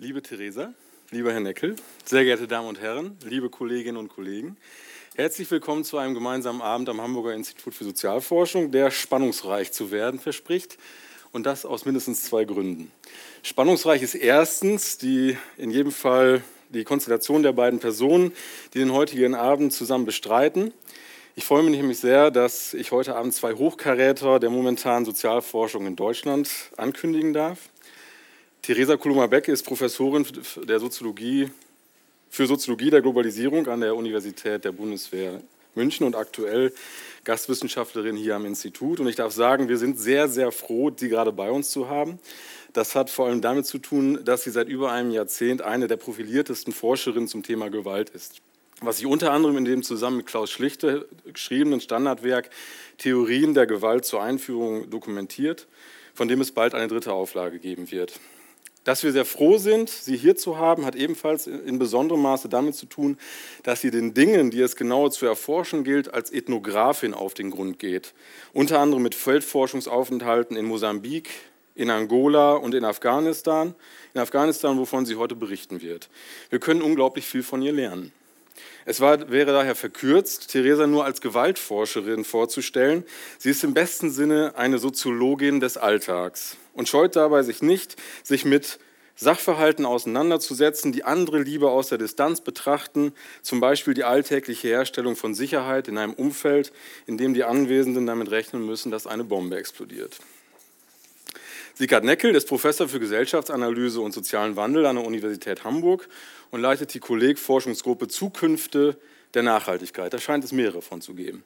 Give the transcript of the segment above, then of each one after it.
Liebe Theresa, lieber Herr Neckel, sehr geehrte Damen und Herren, liebe Kolleginnen und Kollegen, herzlich willkommen zu einem gemeinsamen Abend am Hamburger Institut für Sozialforschung, der spannungsreich zu werden verspricht und das aus mindestens zwei Gründen. Spannungsreich ist erstens die in jedem Fall die Konstellation der beiden Personen, die den heutigen Abend zusammen bestreiten. Ich freue mich nämlich sehr, dass ich heute Abend zwei Hochkaräter der momentanen Sozialforschung in Deutschland ankündigen darf. Theresa Kuluma-Becke ist Professorin der Soziologie, für Soziologie der Globalisierung an der Universität der Bundeswehr München und aktuell Gastwissenschaftlerin hier am Institut. Und ich darf sagen, wir sind sehr, sehr froh, Sie gerade bei uns zu haben. Das hat vor allem damit zu tun, dass sie seit über einem Jahrzehnt eine der profiliertesten Forscherinnen zum Thema Gewalt ist. Was sie unter anderem in dem zusammen mit Klaus Schlichte geschriebenen Standardwerk Theorien der Gewalt zur Einführung dokumentiert, von dem es bald eine dritte Auflage geben wird. Dass wir sehr froh sind, Sie hier zu haben, hat ebenfalls in besonderem Maße damit zu tun, dass sie den Dingen, die es genauer zu erforschen gilt, als Ethnografin auf den Grund geht. Unter anderem mit Feldforschungsaufenthalten in Mosambik, in Angola und in Afghanistan. In Afghanistan, wovon sie heute berichten wird. Wir können unglaublich viel von ihr lernen. Es war, wäre daher verkürzt, Theresa nur als Gewaltforscherin vorzustellen. Sie ist im besten Sinne eine Soziologin des Alltags und scheut dabei sich nicht, sich mit Sachverhalten auseinanderzusetzen, die andere lieber aus der Distanz betrachten, zum Beispiel die alltägliche Herstellung von Sicherheit in einem Umfeld, in dem die Anwesenden damit rechnen müssen, dass eine Bombe explodiert. Sieghard Neckel ist Professor für Gesellschaftsanalyse und sozialen Wandel an der Universität Hamburg und leitet die Kollegforschungsgruppe Zukünfte der Nachhaltigkeit. Da scheint es mehrere von zu geben,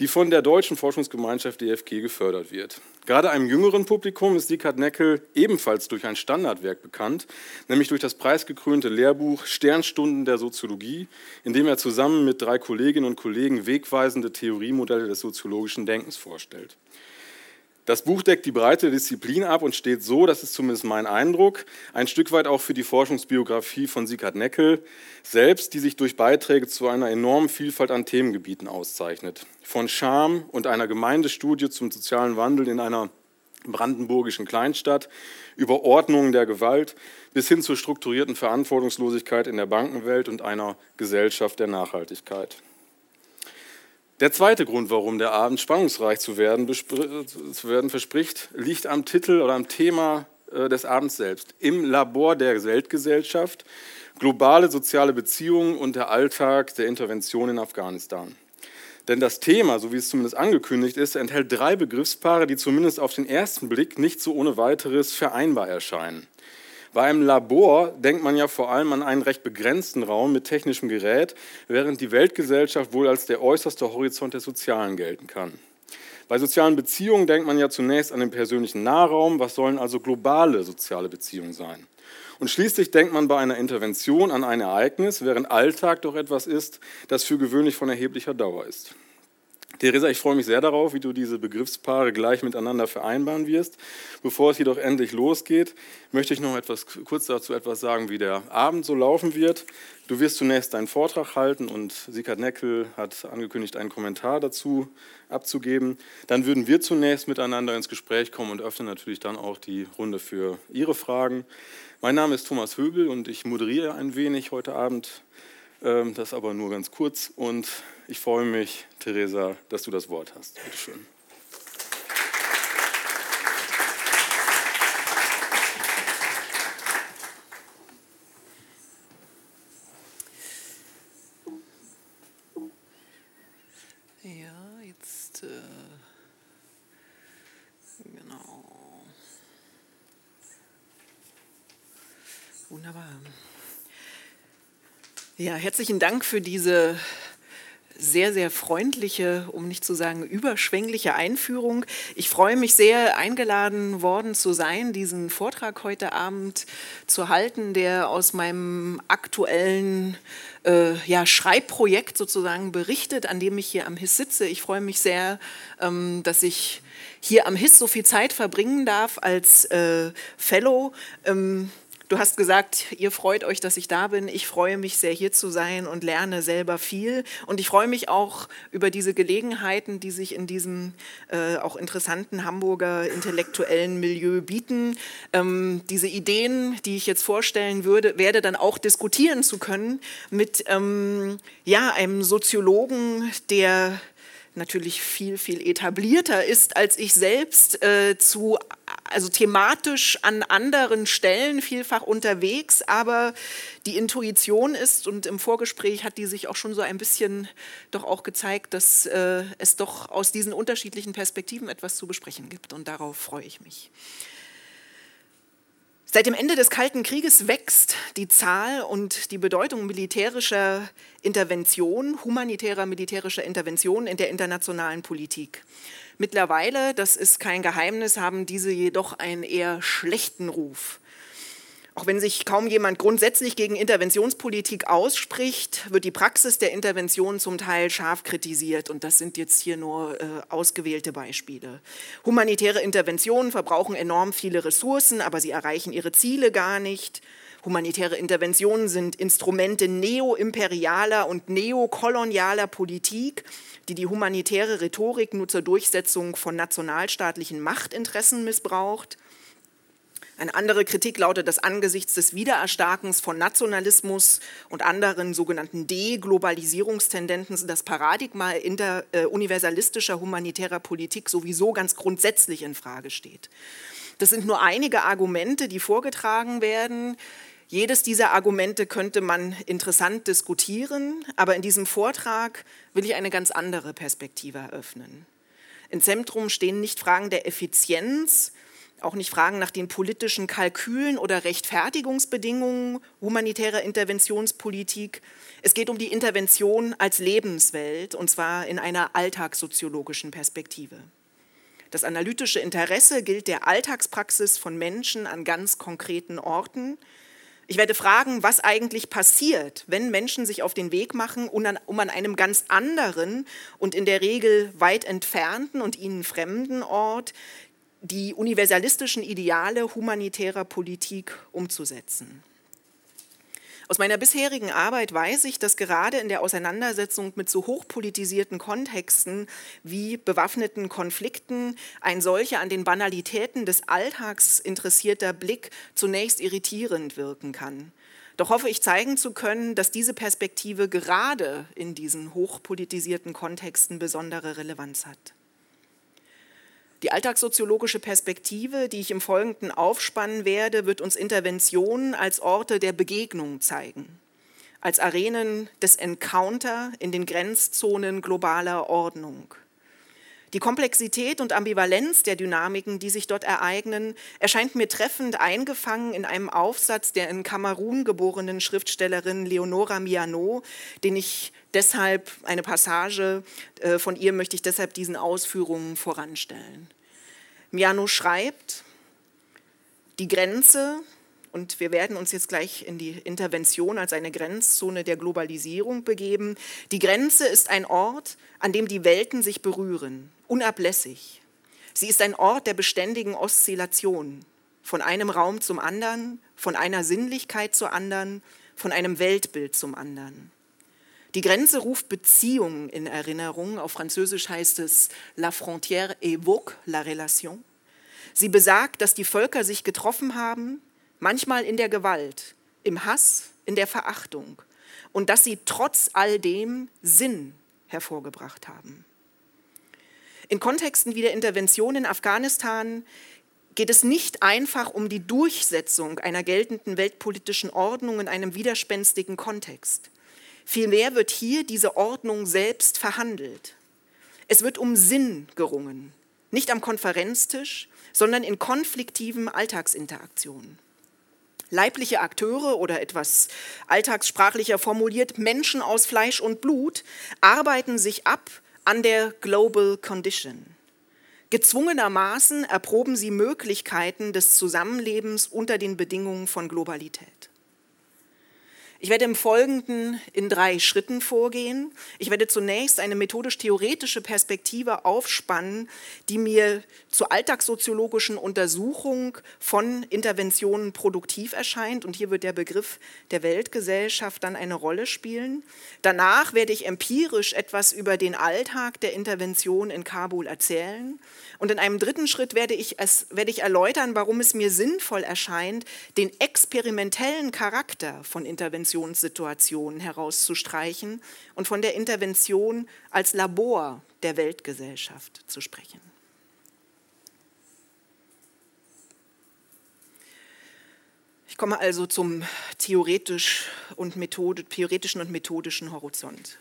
die von der deutschen Forschungsgemeinschaft DFG gefördert wird. Gerade einem jüngeren Publikum ist Sieghard Neckel ebenfalls durch ein Standardwerk bekannt, nämlich durch das preisgekrönte Lehrbuch Sternstunden der Soziologie, in dem er zusammen mit drei Kolleginnen und Kollegen wegweisende Theoriemodelle des soziologischen Denkens vorstellt. Das Buch deckt die breite Disziplin ab und steht so, das ist zumindest mein Eindruck, ein Stück weit auch für die Forschungsbiografie von Sieghard Neckel selbst, die sich durch Beiträge zu einer enormen Vielfalt an Themengebieten auszeichnet. Von Scham und einer Gemeindestudie zum sozialen Wandel in einer brandenburgischen Kleinstadt, über Ordnungen der Gewalt bis hin zur strukturierten Verantwortungslosigkeit in der Bankenwelt und einer Gesellschaft der Nachhaltigkeit. Der zweite Grund, warum der Abend spannungsreich zu werden, zu werden verspricht, liegt am Titel oder am Thema äh, des Abends selbst. Im Labor der Weltgesellschaft, globale soziale Beziehungen und der Alltag der Intervention in Afghanistan. Denn das Thema, so wie es zumindest angekündigt ist, enthält drei Begriffspaare, die zumindest auf den ersten Blick nicht so ohne weiteres vereinbar erscheinen. Bei einem Labor denkt man ja vor allem an einen recht begrenzten Raum mit technischem Gerät, während die Weltgesellschaft wohl als der äußerste Horizont des Sozialen gelten kann. Bei sozialen Beziehungen denkt man ja zunächst an den persönlichen Nahraum, was sollen also globale soziale Beziehungen sein? Und schließlich denkt man bei einer Intervention an ein Ereignis, während Alltag doch etwas ist, das für gewöhnlich von erheblicher Dauer ist. Theresa, ich freue mich sehr darauf, wie du diese Begriffspaare gleich miteinander vereinbaren wirst. Bevor es jedoch endlich losgeht, möchte ich noch etwas kurz dazu etwas sagen, wie der Abend so laufen wird. Du wirst zunächst deinen Vortrag halten und Sieghard Neckel hat angekündigt, einen Kommentar dazu abzugeben. Dann würden wir zunächst miteinander ins Gespräch kommen und öffnen natürlich dann auch die Runde für Ihre Fragen. Mein Name ist Thomas Höbel und ich moderiere ein wenig heute Abend das aber nur ganz kurz. Und ich freue mich, Theresa, dass du das Wort hast. Bitte schön. Ja, jetzt. Äh, genau. Wunderbar. Ja, herzlichen Dank für diese sehr, sehr freundliche, um nicht zu sagen überschwängliche Einführung. Ich freue mich sehr, eingeladen worden zu sein, diesen Vortrag heute Abend zu halten, der aus meinem aktuellen äh, ja, Schreibprojekt sozusagen berichtet, an dem ich hier am HIS sitze. Ich freue mich sehr, ähm, dass ich hier am HIS so viel Zeit verbringen darf als äh, Fellow. Ähm, Du hast gesagt, ihr freut euch, dass ich da bin. Ich freue mich sehr, hier zu sein und lerne selber viel. Und ich freue mich auch über diese Gelegenheiten, die sich in diesem äh, auch interessanten Hamburger intellektuellen Milieu bieten. Ähm, diese Ideen, die ich jetzt vorstellen würde, werde dann auch diskutieren zu können mit ähm, ja, einem Soziologen, der natürlich viel, viel etablierter ist als ich selbst, äh, zu, also thematisch an anderen Stellen vielfach unterwegs, aber die Intuition ist, und im Vorgespräch hat die sich auch schon so ein bisschen doch auch gezeigt, dass äh, es doch aus diesen unterschiedlichen Perspektiven etwas zu besprechen gibt und darauf freue ich mich. Seit dem Ende des Kalten Krieges wächst die Zahl und die Bedeutung militärischer Intervention, humanitärer militärischer Intervention in der internationalen Politik. Mittlerweile, das ist kein Geheimnis, haben diese jedoch einen eher schlechten Ruf. Auch wenn sich kaum jemand grundsätzlich gegen Interventionspolitik ausspricht, wird die Praxis der Intervention zum Teil scharf kritisiert. Und das sind jetzt hier nur äh, ausgewählte Beispiele. Humanitäre Interventionen verbrauchen enorm viele Ressourcen, aber sie erreichen ihre Ziele gar nicht. Humanitäre Interventionen sind Instrumente neoimperialer und neokolonialer Politik, die die humanitäre Rhetorik nur zur Durchsetzung von nationalstaatlichen Machtinteressen missbraucht. Eine andere Kritik lautet, dass angesichts des Wiedererstarkens von Nationalismus und anderen sogenannten Deglobalisierungstendenzen das Paradigma inter, äh, universalistischer humanitärer Politik sowieso ganz grundsätzlich in Frage steht. Das sind nur einige Argumente, die vorgetragen werden. Jedes dieser Argumente könnte man interessant diskutieren, aber in diesem Vortrag will ich eine ganz andere Perspektive eröffnen. Im Zentrum stehen nicht Fragen der Effizienz, auch nicht Fragen nach den politischen Kalkülen oder Rechtfertigungsbedingungen humanitärer Interventionspolitik. Es geht um die Intervention als Lebenswelt, und zwar in einer alltagssoziologischen Perspektive. Das analytische Interesse gilt der Alltagspraxis von Menschen an ganz konkreten Orten. Ich werde fragen, was eigentlich passiert, wenn Menschen sich auf den Weg machen, um an einem ganz anderen und in der Regel weit entfernten und ihnen fremden Ort die universalistischen Ideale humanitärer Politik umzusetzen. Aus meiner bisherigen Arbeit weiß ich, dass gerade in der Auseinandersetzung mit so hochpolitisierten Kontexten wie bewaffneten Konflikten ein solcher an den Banalitäten des Alltags interessierter Blick zunächst irritierend wirken kann. Doch hoffe ich zeigen zu können, dass diese Perspektive gerade in diesen hochpolitisierten Kontexten besondere Relevanz hat. Die alltagssoziologische Perspektive, die ich im Folgenden aufspannen werde, wird uns Interventionen als Orte der Begegnung zeigen, als Arenen des Encounter in den Grenzzonen globaler Ordnung. Die Komplexität und Ambivalenz der Dynamiken, die sich dort ereignen, erscheint mir treffend eingefangen in einem Aufsatz der in Kamerun geborenen Schriftstellerin Leonora Miano, den ich deshalb, eine Passage äh, von ihr möchte ich deshalb diesen Ausführungen voranstellen. Miano schreibt, die Grenze und wir werden uns jetzt gleich in die Intervention als eine Grenzzone der Globalisierung begeben. Die Grenze ist ein Ort, an dem die Welten sich berühren, unablässig. Sie ist ein Ort der beständigen Oszillation, von einem Raum zum anderen, von einer Sinnlichkeit zur anderen, von einem Weltbild zum anderen. Die Grenze ruft Beziehungen in Erinnerung. Auf Französisch heißt es La frontière évoque la relation. Sie besagt, dass die Völker sich getroffen haben, manchmal in der Gewalt, im Hass, in der Verachtung und dass sie trotz all dem Sinn hervorgebracht haben. In Kontexten wie der Intervention in Afghanistan geht es nicht einfach um die Durchsetzung einer geltenden weltpolitischen Ordnung in einem widerspenstigen Kontext. Vielmehr wird hier diese Ordnung selbst verhandelt. Es wird um Sinn gerungen, nicht am Konferenztisch, sondern in konfliktiven Alltagsinteraktionen leibliche Akteure oder etwas alltagssprachlicher formuliert, Menschen aus Fleisch und Blut arbeiten sich ab an der Global Condition. Gezwungenermaßen erproben sie Möglichkeiten des Zusammenlebens unter den Bedingungen von Globalität. Ich werde im Folgenden in drei Schritten vorgehen. Ich werde zunächst eine methodisch-theoretische Perspektive aufspannen, die mir zur alltagssoziologischen Untersuchung von Interventionen produktiv erscheint. Und hier wird der Begriff der Weltgesellschaft dann eine Rolle spielen. Danach werde ich empirisch etwas über den Alltag der Intervention in Kabul erzählen. Und in einem dritten Schritt werde ich, es, werde ich erläutern, warum es mir sinnvoll erscheint, den experimentellen Charakter von Interventionssituationen herauszustreichen und von der Intervention als Labor der Weltgesellschaft zu sprechen. Ich komme also zum theoretisch und theoretischen und methodischen Horizont.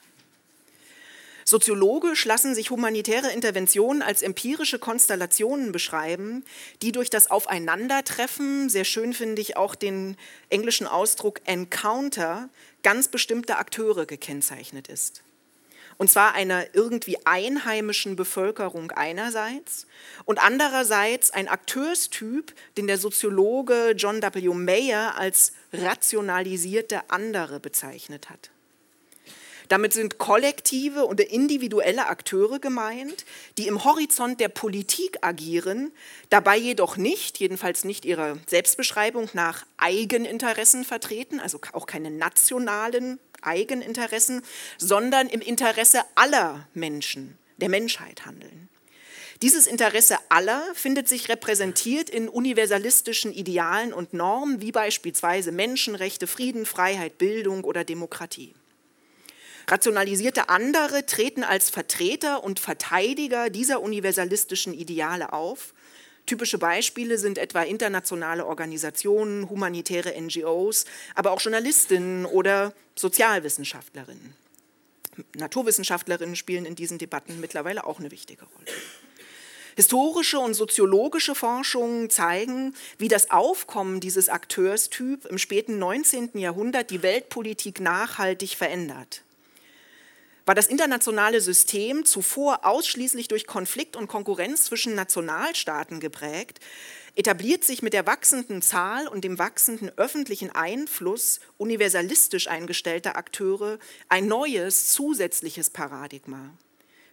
Soziologisch lassen sich humanitäre Interventionen als empirische Konstellationen beschreiben, die durch das Aufeinandertreffen, sehr schön finde ich auch den englischen Ausdruck Encounter, ganz bestimmter Akteure gekennzeichnet ist. Und zwar einer irgendwie einheimischen Bevölkerung einerseits und andererseits ein Akteurstyp, den der Soziologe John W. Mayer als rationalisierte andere bezeichnet hat. Damit sind kollektive oder individuelle Akteure gemeint, die im Horizont der Politik agieren, dabei jedoch nicht, jedenfalls nicht ihrer Selbstbeschreibung nach Eigeninteressen vertreten, also auch keine nationalen Eigeninteressen, sondern im Interesse aller Menschen, der Menschheit handeln. Dieses Interesse aller findet sich repräsentiert in universalistischen Idealen und Normen wie beispielsweise Menschenrechte, Frieden, Freiheit, Bildung oder Demokratie. Rationalisierte andere treten als Vertreter und Verteidiger dieser universalistischen Ideale auf. Typische Beispiele sind etwa internationale Organisationen, humanitäre NGOs, aber auch Journalistinnen oder Sozialwissenschaftlerinnen. Naturwissenschaftlerinnen spielen in diesen Debatten mittlerweile auch eine wichtige Rolle. Historische und soziologische Forschungen zeigen, wie das Aufkommen dieses Akteurstyp im späten 19. Jahrhundert die Weltpolitik nachhaltig verändert. War das internationale System zuvor ausschließlich durch Konflikt und Konkurrenz zwischen Nationalstaaten geprägt, etabliert sich mit der wachsenden Zahl und dem wachsenden öffentlichen Einfluss universalistisch eingestellter Akteure ein neues zusätzliches Paradigma,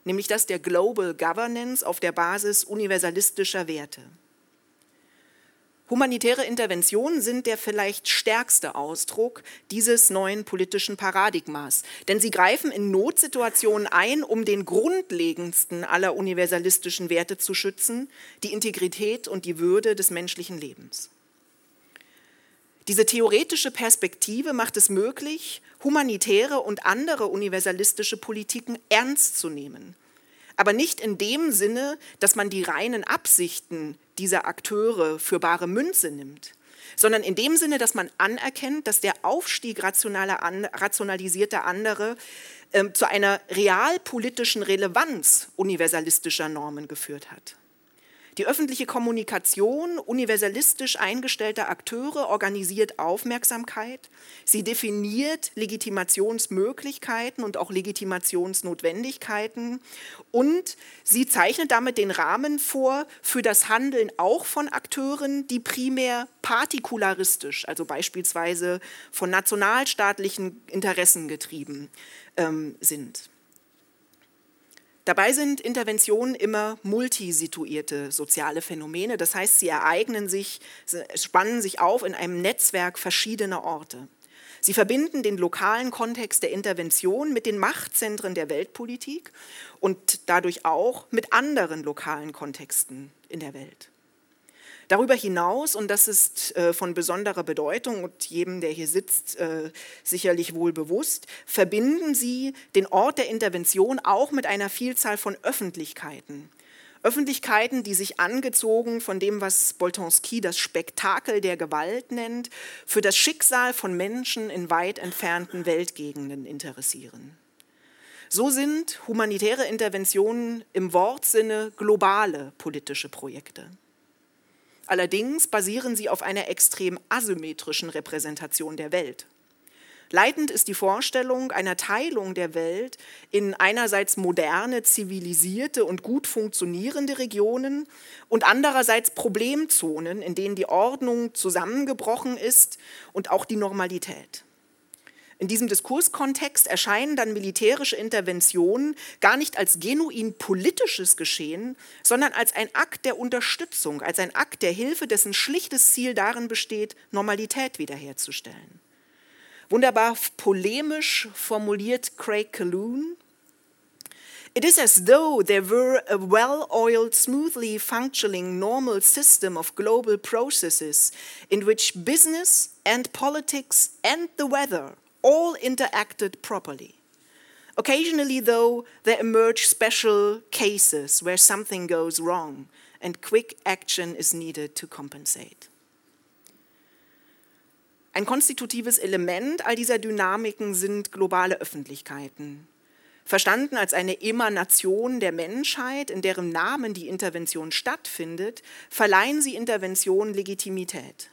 nämlich das der Global Governance auf der Basis universalistischer Werte. Humanitäre Interventionen sind der vielleicht stärkste Ausdruck dieses neuen politischen Paradigmas, denn sie greifen in Notsituationen ein, um den grundlegendsten aller universalistischen Werte zu schützen, die Integrität und die Würde des menschlichen Lebens. Diese theoretische Perspektive macht es möglich, humanitäre und andere universalistische Politiken ernst zu nehmen aber nicht in dem Sinne, dass man die reinen Absichten dieser Akteure für bare Münze nimmt, sondern in dem Sinne, dass man anerkennt, dass der Aufstieg rationaler, rationalisierter andere äh, zu einer realpolitischen Relevanz universalistischer Normen geführt hat. Die öffentliche Kommunikation universalistisch eingestellter Akteure organisiert Aufmerksamkeit. Sie definiert Legitimationsmöglichkeiten und auch Legitimationsnotwendigkeiten. Und sie zeichnet damit den Rahmen vor für das Handeln auch von Akteuren, die primär partikularistisch, also beispielsweise von nationalstaatlichen Interessen getrieben ähm, sind. Dabei sind Interventionen immer multisituierte soziale Phänomene, das heißt, sie ereignen sich, spannen sich auf in einem Netzwerk verschiedener Orte. Sie verbinden den lokalen Kontext der Intervention mit den Machtzentren der Weltpolitik und dadurch auch mit anderen lokalen Kontexten in der Welt. Darüber hinaus, und das ist äh, von besonderer Bedeutung und jedem, der hier sitzt, äh, sicherlich wohl bewusst, verbinden sie den Ort der Intervention auch mit einer Vielzahl von Öffentlichkeiten. Öffentlichkeiten, die sich angezogen von dem, was Boltanski das Spektakel der Gewalt nennt, für das Schicksal von Menschen in weit entfernten Weltgegenden interessieren. So sind humanitäre Interventionen im Wortsinne globale politische Projekte. Allerdings basieren sie auf einer extrem asymmetrischen Repräsentation der Welt. Leitend ist die Vorstellung einer Teilung der Welt in einerseits moderne, zivilisierte und gut funktionierende Regionen und andererseits Problemzonen, in denen die Ordnung zusammengebrochen ist und auch die Normalität. In diesem Diskurskontext erscheinen dann militärische Interventionen gar nicht als genuin politisches Geschehen, sondern als ein Akt der Unterstützung, als ein Akt der Hilfe, dessen schlichtes Ziel darin besteht, Normalität wiederherzustellen. Wunderbar polemisch formuliert Craig Calhoun, It is as though there were a well oiled, smoothly functioning, normal system of global processes in which business and politics and the weather all interacted properly. Occasionally, though, there emerge special cases where something goes wrong and quick action is needed to compensate. Ein konstitutives Element all dieser Dynamiken sind globale Öffentlichkeiten. Verstanden als eine Emanation der Menschheit, in deren Namen die Intervention stattfindet, verleihen sie Intervention Legitimität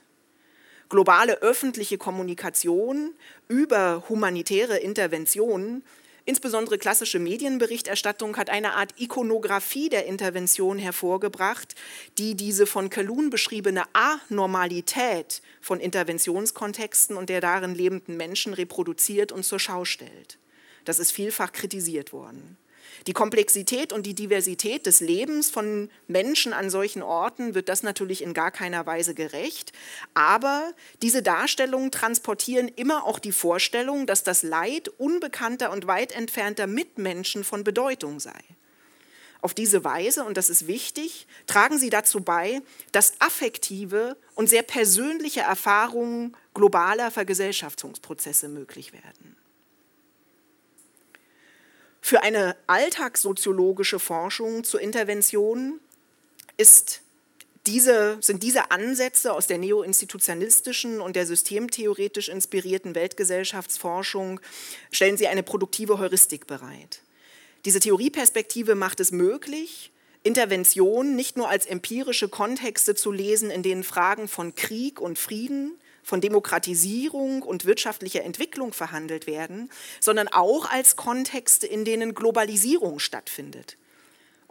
globale öffentliche Kommunikation über humanitäre Interventionen, insbesondere klassische Medienberichterstattung, hat eine Art Ikonografie der Intervention hervorgebracht, die diese von Calhoun beschriebene Anormalität von Interventionskontexten und der darin lebenden Menschen reproduziert und zur Schau stellt. Das ist vielfach kritisiert worden. Die Komplexität und die Diversität des Lebens von Menschen an solchen Orten wird das natürlich in gar keiner Weise gerecht. Aber diese Darstellungen transportieren immer auch die Vorstellung, dass das Leid unbekannter und weit entfernter Mitmenschen von Bedeutung sei. Auf diese Weise, und das ist wichtig, tragen sie dazu bei, dass affektive und sehr persönliche Erfahrungen globaler Vergesellschaftungsprozesse möglich werden. Für eine alltagssoziologische Forschung zur Intervention ist diese, sind diese Ansätze aus der neoinstitutionalistischen und der systemtheoretisch inspirierten Weltgesellschaftsforschung, stellen sie eine produktive Heuristik bereit. Diese Theorieperspektive macht es möglich, Intervention nicht nur als empirische Kontexte zu lesen, in denen Fragen von Krieg und Frieden, von Demokratisierung und wirtschaftlicher Entwicklung verhandelt werden, sondern auch als Kontexte, in denen Globalisierung stattfindet.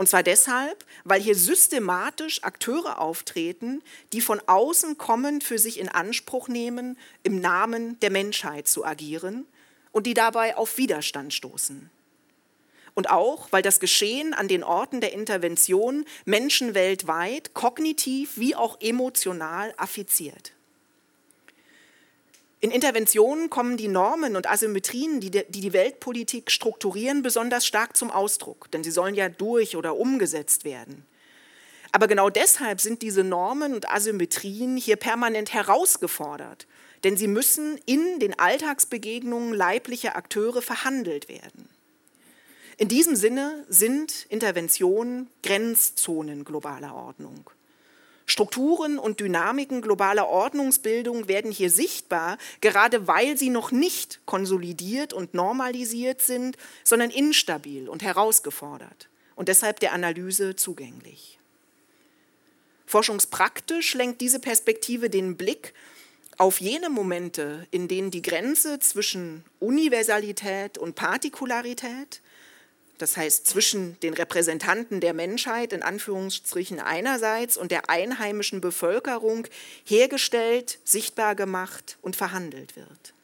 Und zwar deshalb, weil hier systematisch Akteure auftreten, die von außen kommend für sich in Anspruch nehmen, im Namen der Menschheit zu agieren und die dabei auf Widerstand stoßen. Und auch, weil das Geschehen an den Orten der Intervention Menschen weltweit kognitiv wie auch emotional affiziert. In Interventionen kommen die Normen und Asymmetrien, die die Weltpolitik strukturieren, besonders stark zum Ausdruck, denn sie sollen ja durch oder umgesetzt werden. Aber genau deshalb sind diese Normen und Asymmetrien hier permanent herausgefordert, denn sie müssen in den Alltagsbegegnungen leiblicher Akteure verhandelt werden. In diesem Sinne sind Interventionen Grenzzonen globaler Ordnung. Strukturen und Dynamiken globaler Ordnungsbildung werden hier sichtbar, gerade weil sie noch nicht konsolidiert und normalisiert sind, sondern instabil und herausgefordert und deshalb der Analyse zugänglich. Forschungspraktisch lenkt diese Perspektive den Blick auf jene Momente, in denen die Grenze zwischen Universalität und Partikularität, das heißt zwischen den Repräsentanten der Menschheit in Anführungsstrichen einerseits und der einheimischen Bevölkerung hergestellt, sichtbar gemacht und verhandelt wird.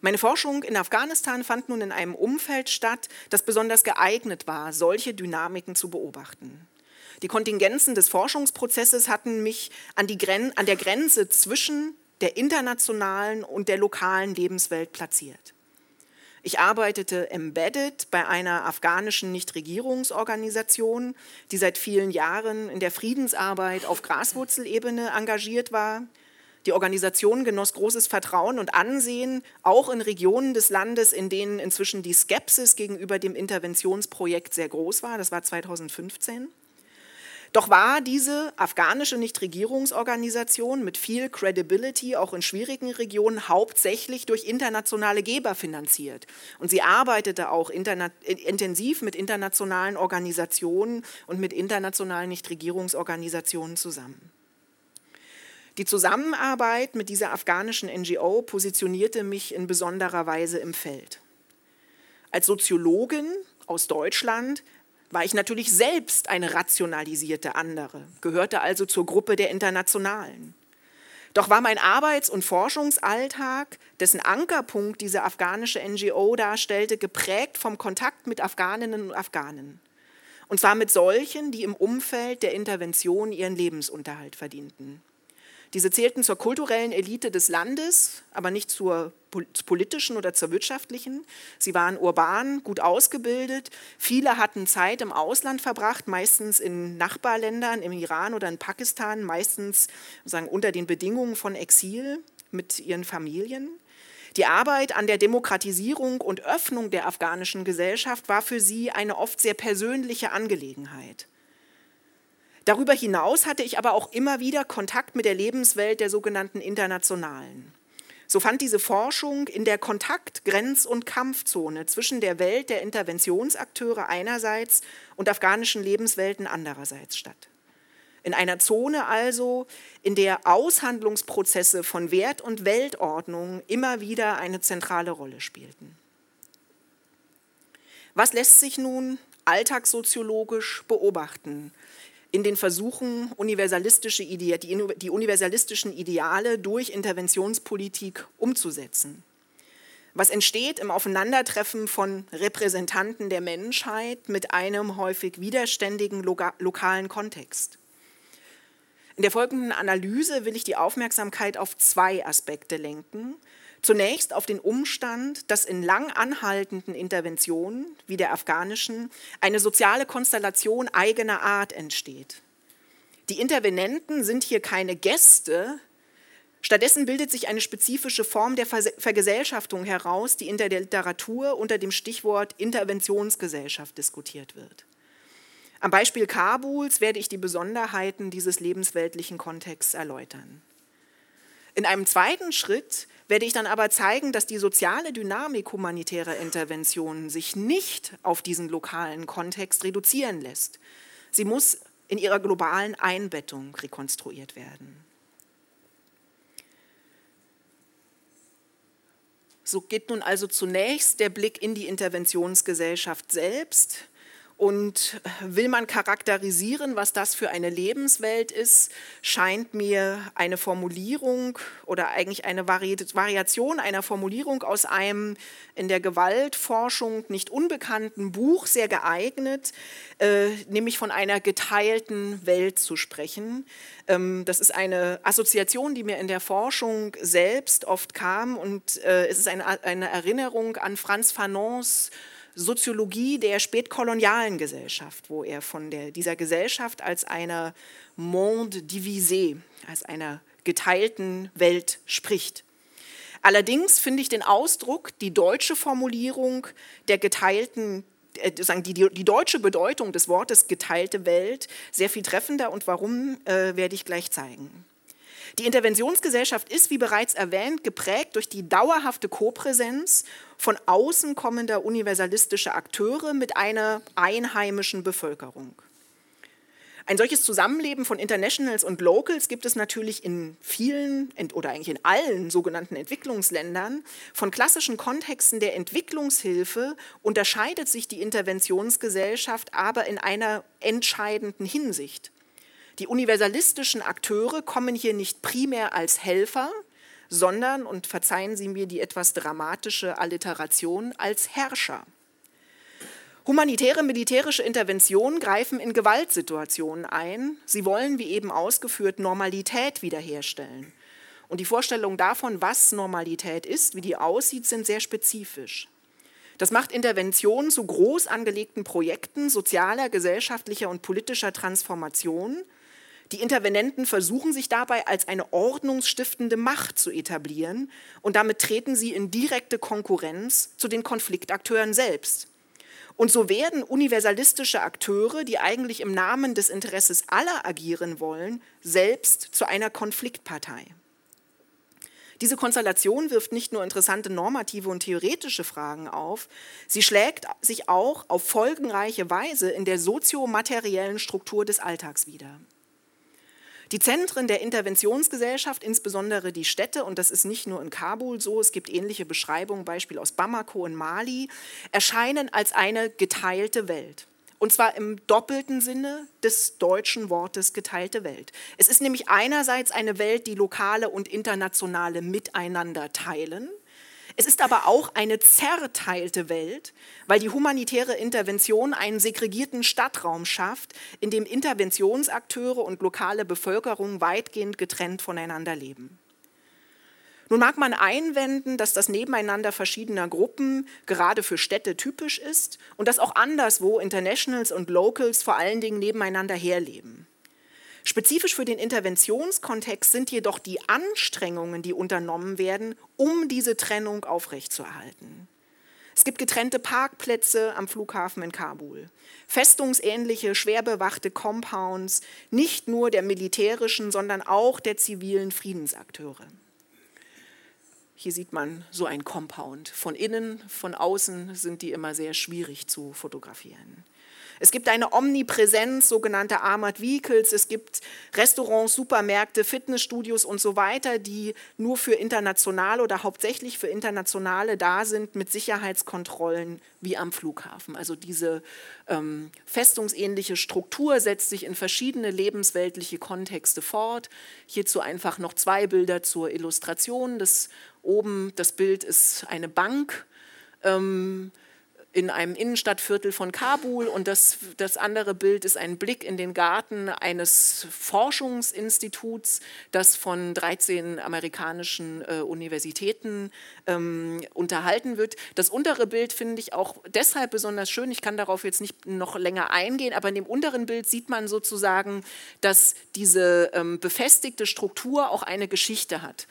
Meine Forschung in Afghanistan fand nun in einem Umfeld statt, das besonders geeignet war, solche Dynamiken zu beobachten. Die Kontingenzen des Forschungsprozesses hatten mich an, Gren an der Grenze zwischen der internationalen und der lokalen Lebenswelt platziert. Ich arbeitete embedded bei einer afghanischen Nichtregierungsorganisation, die seit vielen Jahren in der Friedensarbeit auf Graswurzelebene engagiert war. Die Organisation genoss großes Vertrauen und Ansehen, auch in Regionen des Landes, in denen inzwischen die Skepsis gegenüber dem Interventionsprojekt sehr groß war. Das war 2015. Doch war diese afghanische Nichtregierungsorganisation mit viel Credibility auch in schwierigen Regionen hauptsächlich durch internationale Geber finanziert. Und sie arbeitete auch intensiv mit internationalen Organisationen und mit internationalen Nichtregierungsorganisationen zusammen. Die Zusammenarbeit mit dieser afghanischen NGO positionierte mich in besonderer Weise im Feld. Als Soziologin aus Deutschland war ich natürlich selbst eine rationalisierte andere, gehörte also zur Gruppe der Internationalen. Doch war mein Arbeits- und Forschungsalltag, dessen Ankerpunkt diese afghanische NGO darstellte, geprägt vom Kontakt mit Afghaninnen und Afghanen. Und zwar mit solchen, die im Umfeld der Intervention ihren Lebensunterhalt verdienten. Diese zählten zur kulturellen Elite des Landes, aber nicht zur politischen oder zur wirtschaftlichen. Sie waren urban, gut ausgebildet. Viele hatten Zeit im Ausland verbracht, meistens in Nachbarländern, im Iran oder in Pakistan, meistens sagen, unter den Bedingungen von Exil mit ihren Familien. Die Arbeit an der Demokratisierung und Öffnung der afghanischen Gesellschaft war für sie eine oft sehr persönliche Angelegenheit. Darüber hinaus hatte ich aber auch immer wieder Kontakt mit der Lebenswelt der sogenannten Internationalen. So fand diese Forschung in der Kontakt-, Grenz- und Kampfzone zwischen der Welt der Interventionsakteure einerseits und afghanischen Lebenswelten andererseits statt. In einer Zone also, in der Aushandlungsprozesse von Wert- und Weltordnung immer wieder eine zentrale Rolle spielten. Was lässt sich nun alltagssoziologisch beobachten in den Versuchen, universalistische Ide die, die universalistischen Ideale durch Interventionspolitik umzusetzen. Was entsteht im Aufeinandertreffen von Repräsentanten der Menschheit mit einem häufig widerständigen lokalen Kontext? In der folgenden Analyse will ich die Aufmerksamkeit auf zwei Aspekte lenken, Zunächst auf den Umstand, dass in lang anhaltenden Interventionen wie der afghanischen eine soziale Konstellation eigener Art entsteht. Die Intervenenten sind hier keine Gäste, stattdessen bildet sich eine spezifische Form der Vergesellschaftung heraus, die in der Literatur unter dem Stichwort Interventionsgesellschaft diskutiert wird. Am Beispiel Kabuls werde ich die Besonderheiten dieses lebensweltlichen Kontexts erläutern. In einem zweiten Schritt werde ich dann aber zeigen, dass die soziale Dynamik humanitärer Interventionen sich nicht auf diesen lokalen Kontext reduzieren lässt. Sie muss in ihrer globalen Einbettung rekonstruiert werden. So geht nun also zunächst der Blick in die Interventionsgesellschaft selbst. Und will man charakterisieren, was das für eine Lebenswelt ist, scheint mir eine Formulierung oder eigentlich eine Variation einer Formulierung aus einem in der Gewaltforschung nicht unbekannten Buch sehr geeignet, äh, nämlich von einer geteilten Welt zu sprechen. Ähm, das ist eine Assoziation, die mir in der Forschung selbst oft kam und äh, es ist eine, eine Erinnerung an Franz Fanons Soziologie der spätkolonialen Gesellschaft, wo er von der, dieser Gesellschaft als einer Monde divisé, als einer geteilten Welt spricht. Allerdings finde ich den Ausdruck, die deutsche Formulierung der geteilten äh, die, die, die, deutsche Bedeutung des Wortes geteilte Welt sehr viel treffender und warum äh, werde ich gleich zeigen. Die Interventionsgesellschaft ist, wie bereits erwähnt, geprägt durch die dauerhafte Kopräsenz von außen kommender universalistischer Akteure mit einer einheimischen Bevölkerung. Ein solches Zusammenleben von Internationals und Locals gibt es natürlich in vielen oder eigentlich in allen sogenannten Entwicklungsländern. Von klassischen Kontexten der Entwicklungshilfe unterscheidet sich die Interventionsgesellschaft aber in einer entscheidenden Hinsicht. Die universalistischen Akteure kommen hier nicht primär als Helfer, sondern, und verzeihen Sie mir die etwas dramatische Alliteration, als Herrscher. Humanitäre militärische Interventionen greifen in Gewaltsituationen ein. Sie wollen, wie eben ausgeführt, Normalität wiederherstellen. Und die Vorstellung davon, was Normalität ist, wie die aussieht, sind sehr spezifisch. Das macht Interventionen zu groß angelegten Projekten sozialer, gesellschaftlicher und politischer Transformation, die Intervenenten versuchen sich dabei als eine ordnungsstiftende Macht zu etablieren und damit treten sie in direkte Konkurrenz zu den Konfliktakteuren selbst. Und so werden universalistische Akteure, die eigentlich im Namen des Interesses aller agieren wollen, selbst zu einer Konfliktpartei. Diese Konstellation wirft nicht nur interessante normative und theoretische Fragen auf, sie schlägt sich auch auf folgenreiche Weise in der soziomateriellen Struktur des Alltags wider. Die Zentren der Interventionsgesellschaft, insbesondere die Städte, und das ist nicht nur in Kabul so, es gibt ähnliche Beschreibungen, Beispiel aus Bamako in Mali, erscheinen als eine geteilte Welt. Und zwar im doppelten Sinne des deutschen Wortes geteilte Welt. Es ist nämlich einerseits eine Welt, die lokale und internationale miteinander teilen. Es ist aber auch eine zerteilte Welt, weil die humanitäre Intervention einen segregierten Stadtraum schafft, in dem Interventionsakteure und lokale Bevölkerung weitgehend getrennt voneinander leben. Nun mag man einwenden, dass das Nebeneinander verschiedener Gruppen gerade für Städte typisch ist und dass auch anderswo Internationals und Locals vor allen Dingen nebeneinander herleben. Spezifisch für den Interventionskontext sind jedoch die Anstrengungen, die unternommen werden, um diese Trennung aufrechtzuerhalten. Es gibt getrennte Parkplätze am Flughafen in Kabul, festungsähnliche, schwer bewachte Compounds, nicht nur der militärischen, sondern auch der zivilen Friedensakteure. Hier sieht man so ein Compound. Von innen, von außen sind die immer sehr schwierig zu fotografieren. Es gibt eine Omnipräsenz sogenannter Armored Vehicles. Es gibt Restaurants, Supermärkte, Fitnessstudios und so weiter, die nur für internationale oder hauptsächlich für internationale da sind mit Sicherheitskontrollen wie am Flughafen. Also diese ähm, festungsähnliche Struktur setzt sich in verschiedene lebensweltliche Kontexte fort. Hierzu einfach noch zwei Bilder zur Illustration. Das oben, das Bild ist eine Bank. Ähm, in einem Innenstadtviertel von Kabul und das, das andere Bild ist ein Blick in den Garten eines Forschungsinstituts, das von 13 amerikanischen äh, Universitäten ähm, unterhalten wird. Das untere Bild finde ich auch deshalb besonders schön. Ich kann darauf jetzt nicht noch länger eingehen, aber in dem unteren Bild sieht man sozusagen, dass diese ähm, befestigte Struktur auch eine Geschichte hat.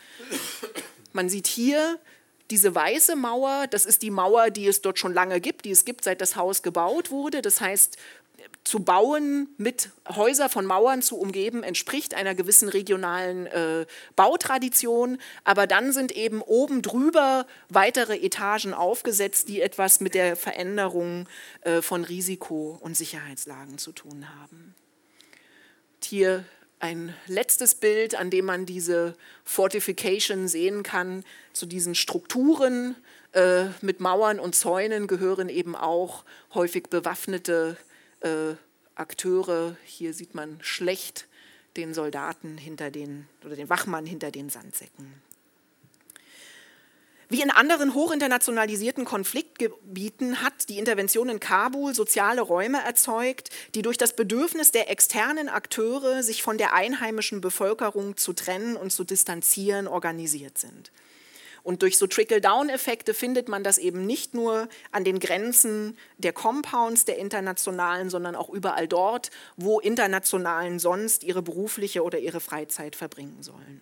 Man sieht hier diese weiße Mauer, das ist die Mauer, die es dort schon lange gibt, die es gibt, seit das Haus gebaut wurde. Das heißt, zu bauen, mit Häuser von Mauern zu umgeben, entspricht einer gewissen regionalen äh, Bautradition. Aber dann sind eben oben drüber weitere Etagen aufgesetzt, die etwas mit der Veränderung äh, von Risiko- und Sicherheitslagen zu tun haben. Hier ein letztes Bild, an dem man diese Fortification sehen kann. Zu diesen Strukturen äh, mit Mauern und Zäunen gehören eben auch häufig bewaffnete äh, Akteure. Hier sieht man schlecht den Soldaten hinter den oder den Wachmann hinter den Sandsäcken. Wie in anderen hochinternationalisierten Konfliktgebieten hat die Intervention in Kabul soziale Räume erzeugt, die durch das Bedürfnis der externen Akteure, sich von der einheimischen Bevölkerung zu trennen und zu distanzieren, organisiert sind. Und durch so Trickle-Down-Effekte findet man das eben nicht nur an den Grenzen der Compounds der Internationalen, sondern auch überall dort, wo Internationalen sonst ihre berufliche oder ihre Freizeit verbringen sollen.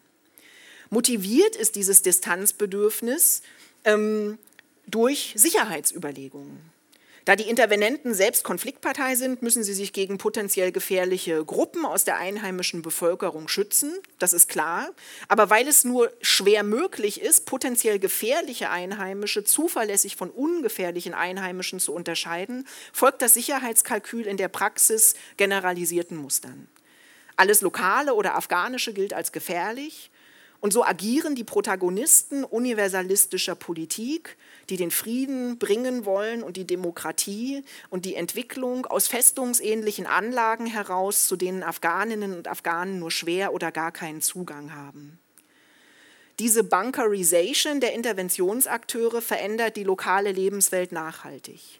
Motiviert ist dieses Distanzbedürfnis ähm, durch Sicherheitsüberlegungen. Da die Intervenenten selbst Konfliktpartei sind, müssen sie sich gegen potenziell gefährliche Gruppen aus der einheimischen Bevölkerung schützen, das ist klar. Aber weil es nur schwer möglich ist, potenziell gefährliche Einheimische zuverlässig von ungefährlichen Einheimischen zu unterscheiden, folgt das Sicherheitskalkül in der Praxis generalisierten Mustern. Alles Lokale oder Afghanische gilt als gefährlich und so agieren die Protagonisten universalistischer Politik, die den Frieden bringen wollen und die Demokratie und die Entwicklung aus festungsähnlichen Anlagen heraus, zu denen Afghaninnen und Afghanen nur schwer oder gar keinen Zugang haben. Diese Bunkerization der Interventionsakteure verändert die lokale Lebenswelt nachhaltig.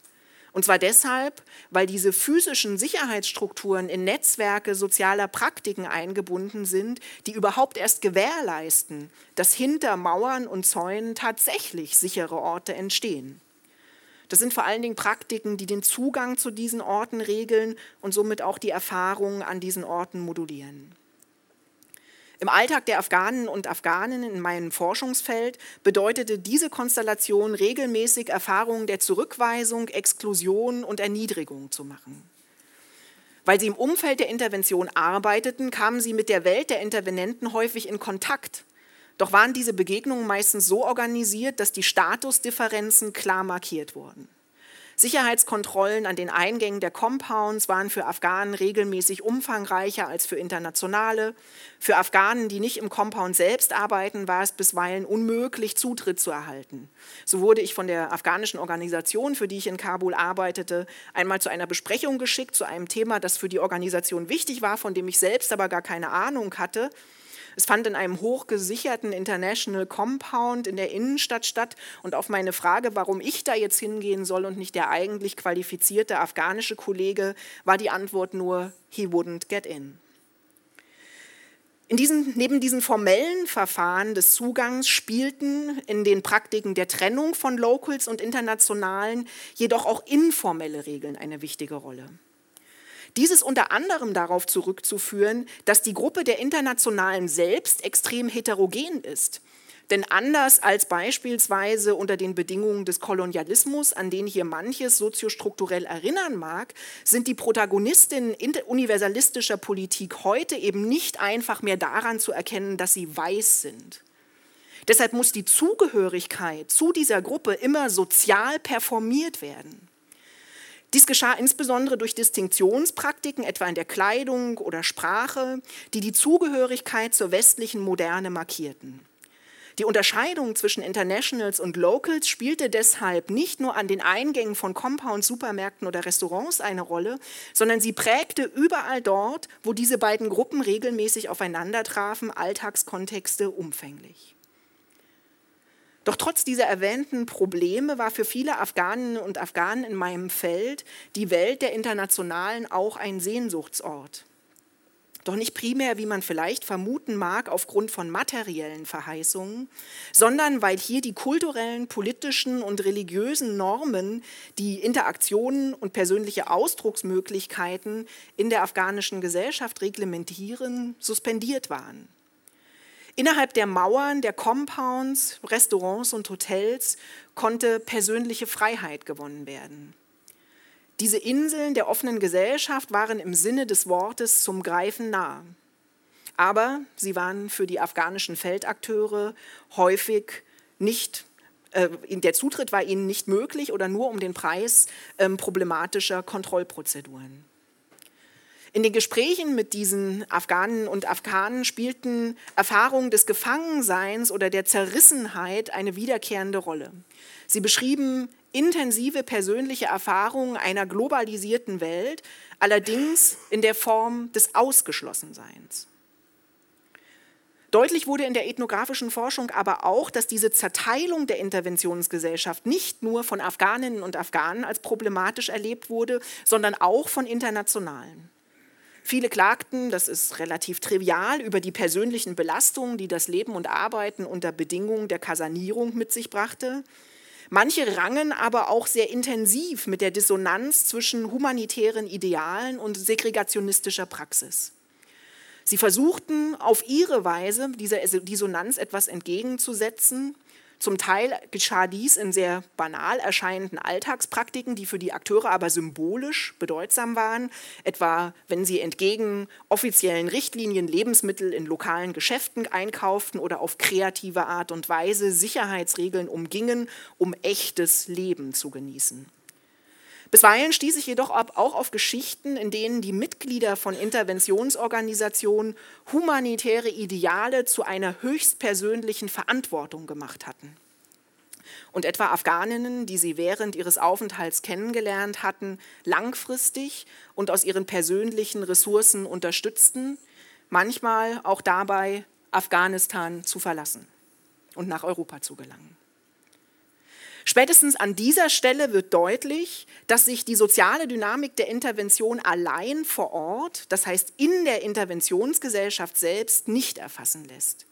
Und zwar deshalb, weil diese physischen Sicherheitsstrukturen in Netzwerke sozialer Praktiken eingebunden sind, die überhaupt erst gewährleisten, dass hinter Mauern und Zäunen tatsächlich sichere Orte entstehen. Das sind vor allen Dingen Praktiken, die den Zugang zu diesen Orten regeln und somit auch die Erfahrungen an diesen Orten modulieren. Im Alltag der Afghanen und Afghaninnen in meinem Forschungsfeld bedeutete diese Konstellation regelmäßig Erfahrungen der Zurückweisung, Exklusion und Erniedrigung zu machen. Weil sie im Umfeld der Intervention arbeiteten, kamen sie mit der Welt der Intervenenten häufig in Kontakt. Doch waren diese Begegnungen meistens so organisiert, dass die Statusdifferenzen klar markiert wurden. Sicherheitskontrollen an den Eingängen der Compounds waren für Afghanen regelmäßig umfangreicher als für internationale. Für Afghanen, die nicht im Compound selbst arbeiten, war es bisweilen unmöglich, Zutritt zu erhalten. So wurde ich von der afghanischen Organisation, für die ich in Kabul arbeitete, einmal zu einer Besprechung geschickt, zu einem Thema, das für die Organisation wichtig war, von dem ich selbst aber gar keine Ahnung hatte. Es fand in einem hochgesicherten International Compound in der Innenstadt statt. Und auf meine Frage, warum ich da jetzt hingehen soll und nicht der eigentlich qualifizierte afghanische Kollege, war die Antwort nur, he wouldn't get in. In diesen, neben diesen formellen Verfahren des Zugangs spielten in den Praktiken der Trennung von Locals und Internationalen jedoch auch informelle Regeln eine wichtige Rolle. Dies ist unter anderem darauf zurückzuführen, dass die Gruppe der Internationalen selbst extrem heterogen ist. Denn anders als beispielsweise unter den Bedingungen des Kolonialismus, an den hier manches soziostrukturell erinnern mag, sind die Protagonistinnen universalistischer Politik heute eben nicht einfach mehr daran zu erkennen, dass sie weiß sind. Deshalb muss die Zugehörigkeit zu dieser Gruppe immer sozial performiert werden. Dies geschah insbesondere durch Distinktionspraktiken, etwa in der Kleidung oder Sprache, die die Zugehörigkeit zur westlichen Moderne markierten. Die Unterscheidung zwischen Internationals und Locals spielte deshalb nicht nur an den Eingängen von Compounds, Supermärkten oder Restaurants eine Rolle, sondern sie prägte überall dort, wo diese beiden Gruppen regelmäßig aufeinander trafen, Alltagskontexte umfänglich. Doch trotz dieser erwähnten Probleme war für viele Afghaninnen und Afghanen in meinem Feld die Welt der Internationalen auch ein Sehnsuchtsort. Doch nicht primär, wie man vielleicht vermuten mag, aufgrund von materiellen Verheißungen, sondern weil hier die kulturellen, politischen und religiösen Normen, die Interaktionen und persönliche Ausdrucksmöglichkeiten in der afghanischen Gesellschaft reglementieren, suspendiert waren. Innerhalb der Mauern der Compounds, Restaurants und Hotels konnte persönliche Freiheit gewonnen werden. Diese Inseln der offenen Gesellschaft waren im Sinne des Wortes zum Greifen nah. Aber sie waren für die afghanischen Feldakteure häufig nicht, äh, der Zutritt war ihnen nicht möglich oder nur um den Preis äh, problematischer Kontrollprozeduren. In den Gesprächen mit diesen Afghanen und Afghanen spielten Erfahrungen des Gefangenseins oder der Zerrissenheit eine wiederkehrende Rolle. Sie beschrieben intensive persönliche Erfahrungen einer globalisierten Welt, allerdings in der Form des Ausgeschlossenseins. Deutlich wurde in der ethnografischen Forschung aber auch, dass diese Zerteilung der Interventionsgesellschaft nicht nur von Afghaninnen und Afghanen als problematisch erlebt wurde, sondern auch von Internationalen. Viele klagten, das ist relativ trivial, über die persönlichen Belastungen, die das Leben und Arbeiten unter Bedingungen der Kasanierung mit sich brachte. Manche rangen aber auch sehr intensiv mit der Dissonanz zwischen humanitären Idealen und segregationistischer Praxis. Sie versuchten auf ihre Weise dieser Dissonanz etwas entgegenzusetzen zum Teil geschah dies in sehr banal erscheinenden Alltagspraktiken, die für die Akteure aber symbolisch bedeutsam waren, etwa wenn sie entgegen offiziellen Richtlinien Lebensmittel in lokalen Geschäften einkauften oder auf kreative Art und Weise Sicherheitsregeln umgingen, um echtes Leben zu genießen. Bisweilen stieß ich jedoch auch auf Geschichten, in denen die Mitglieder von Interventionsorganisationen humanitäre Ideale zu einer höchstpersönlichen Verantwortung gemacht hatten. Und etwa Afghaninnen, die sie während ihres Aufenthalts kennengelernt hatten, langfristig und aus ihren persönlichen Ressourcen unterstützten, manchmal auch dabei, Afghanistan zu verlassen und nach Europa zu gelangen. Spätestens an dieser Stelle wird deutlich, dass sich die soziale Dynamik der Intervention allein vor Ort, das heißt in der Interventionsgesellschaft selbst, nicht erfassen lässt.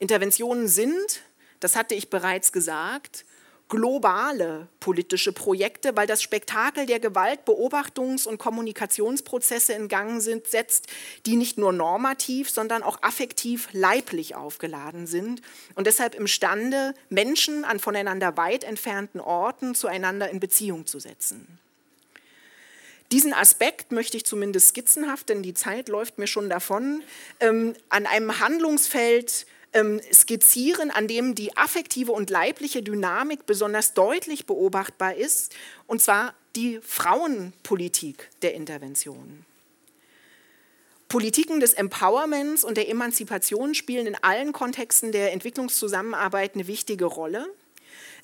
Interventionen sind, das hatte ich bereits gesagt, globale politische Projekte, weil das Spektakel der Gewaltbeobachtungs- und Kommunikationsprozesse in Gang sind, setzt, die nicht nur normativ, sondern auch affektiv leiblich aufgeladen sind und deshalb imstande, Menschen an voneinander weit entfernten Orten zueinander in Beziehung zu setzen. Diesen Aspekt möchte ich zumindest skizzenhaft, denn die Zeit läuft mir schon davon, ähm, an einem Handlungsfeld ähm, skizzieren, an dem die affektive und leibliche Dynamik besonders deutlich beobachtbar ist, und zwar die Frauenpolitik der Intervention. Politiken des Empowerments und der Emanzipation spielen in allen Kontexten der Entwicklungszusammenarbeit eine wichtige Rolle.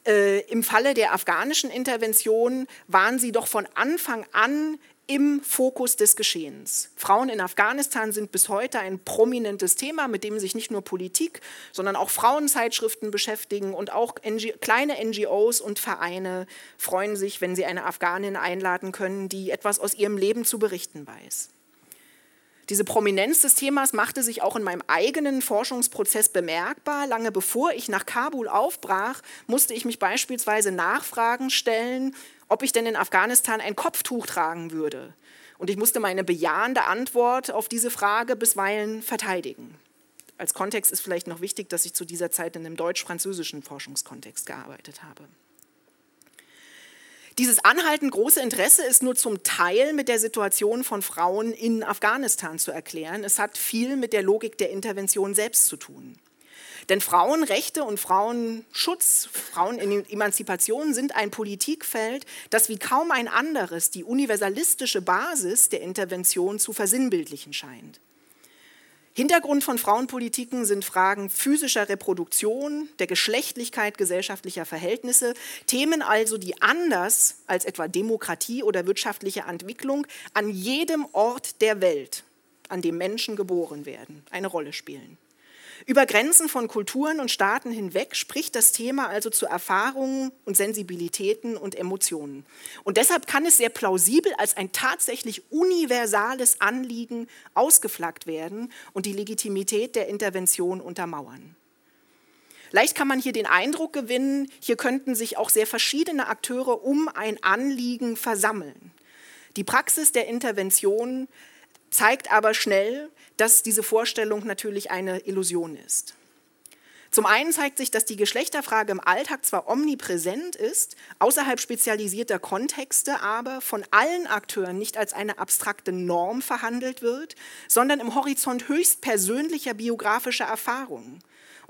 Äh, Im Falle der afghanischen Intervention waren sie doch von Anfang an im Fokus des Geschehens. Frauen in Afghanistan sind bis heute ein prominentes Thema, mit dem sich nicht nur Politik, sondern auch Frauenzeitschriften beschäftigen und auch NG kleine NGOs und Vereine freuen sich, wenn sie eine Afghanin einladen können, die etwas aus ihrem Leben zu berichten weiß. Diese Prominenz des Themas machte sich auch in meinem eigenen Forschungsprozess bemerkbar. Lange bevor ich nach Kabul aufbrach, musste ich mich beispielsweise Nachfragen stellen, ob ich denn in Afghanistan ein Kopftuch tragen würde. Und ich musste meine bejahende Antwort auf diese Frage bisweilen verteidigen. Als Kontext ist vielleicht noch wichtig, dass ich zu dieser Zeit in einem deutsch-französischen Forschungskontext gearbeitet habe. Dieses anhaltend große Interesse ist nur zum Teil mit der Situation von Frauen in Afghanistan zu erklären. Es hat viel mit der Logik der Intervention selbst zu tun. Denn Frauenrechte und Frauenschutz, Frauenemanzipation sind ein Politikfeld, das wie kaum ein anderes die universalistische Basis der Intervention zu versinnbildlichen scheint. Hintergrund von Frauenpolitiken sind Fragen physischer Reproduktion, der Geschlechtlichkeit gesellschaftlicher Verhältnisse, Themen also, die anders als etwa Demokratie oder wirtschaftliche Entwicklung an jedem Ort der Welt, an dem Menschen geboren werden, eine Rolle spielen. Über Grenzen von Kulturen und Staaten hinweg spricht das Thema also zu Erfahrungen und Sensibilitäten und Emotionen. Und deshalb kann es sehr plausibel als ein tatsächlich universales Anliegen ausgeflaggt werden und die Legitimität der Intervention untermauern. Leicht kann man hier den Eindruck gewinnen, hier könnten sich auch sehr verschiedene Akteure um ein Anliegen versammeln. Die Praxis der Intervention zeigt aber schnell, dass diese Vorstellung natürlich eine Illusion ist. Zum einen zeigt sich, dass die Geschlechterfrage im Alltag zwar omnipräsent ist, außerhalb spezialisierter Kontexte aber von allen Akteuren nicht als eine abstrakte Norm verhandelt wird, sondern im Horizont höchst persönlicher biografischer Erfahrungen.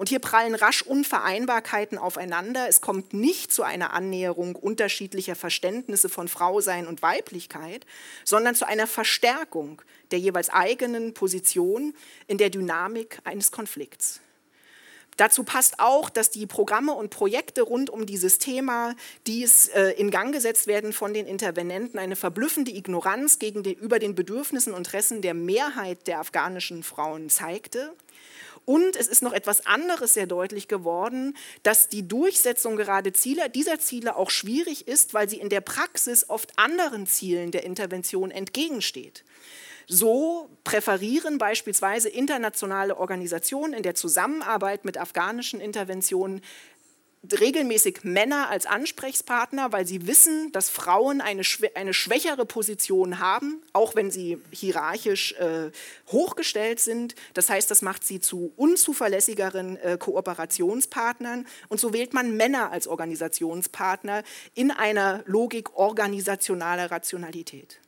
Und hier prallen rasch Unvereinbarkeiten aufeinander. Es kommt nicht zu einer Annäherung unterschiedlicher Verständnisse von Frausein und Weiblichkeit, sondern zu einer Verstärkung der jeweils eigenen Position in der Dynamik eines Konflikts. Dazu passt auch, dass die Programme und Projekte rund um dieses Thema, die es äh, in Gang gesetzt werden von den Intervenenten, eine verblüffende Ignoranz gegenüber den Bedürfnissen und Interessen der Mehrheit der afghanischen Frauen zeigte. Und es ist noch etwas anderes sehr deutlich geworden, dass die Durchsetzung gerade Ziele, dieser Ziele auch schwierig ist, weil sie in der Praxis oft anderen Zielen der Intervention entgegensteht. So präferieren beispielsweise internationale Organisationen in der Zusammenarbeit mit afghanischen Interventionen regelmäßig Männer als Ansprechpartner, weil sie wissen, dass Frauen eine, eine schwächere Position haben, auch wenn sie hierarchisch äh, hochgestellt sind. Das heißt, das macht sie zu unzuverlässigeren äh, Kooperationspartnern. Und so wählt man Männer als Organisationspartner in einer Logik organisationaler Rationalität.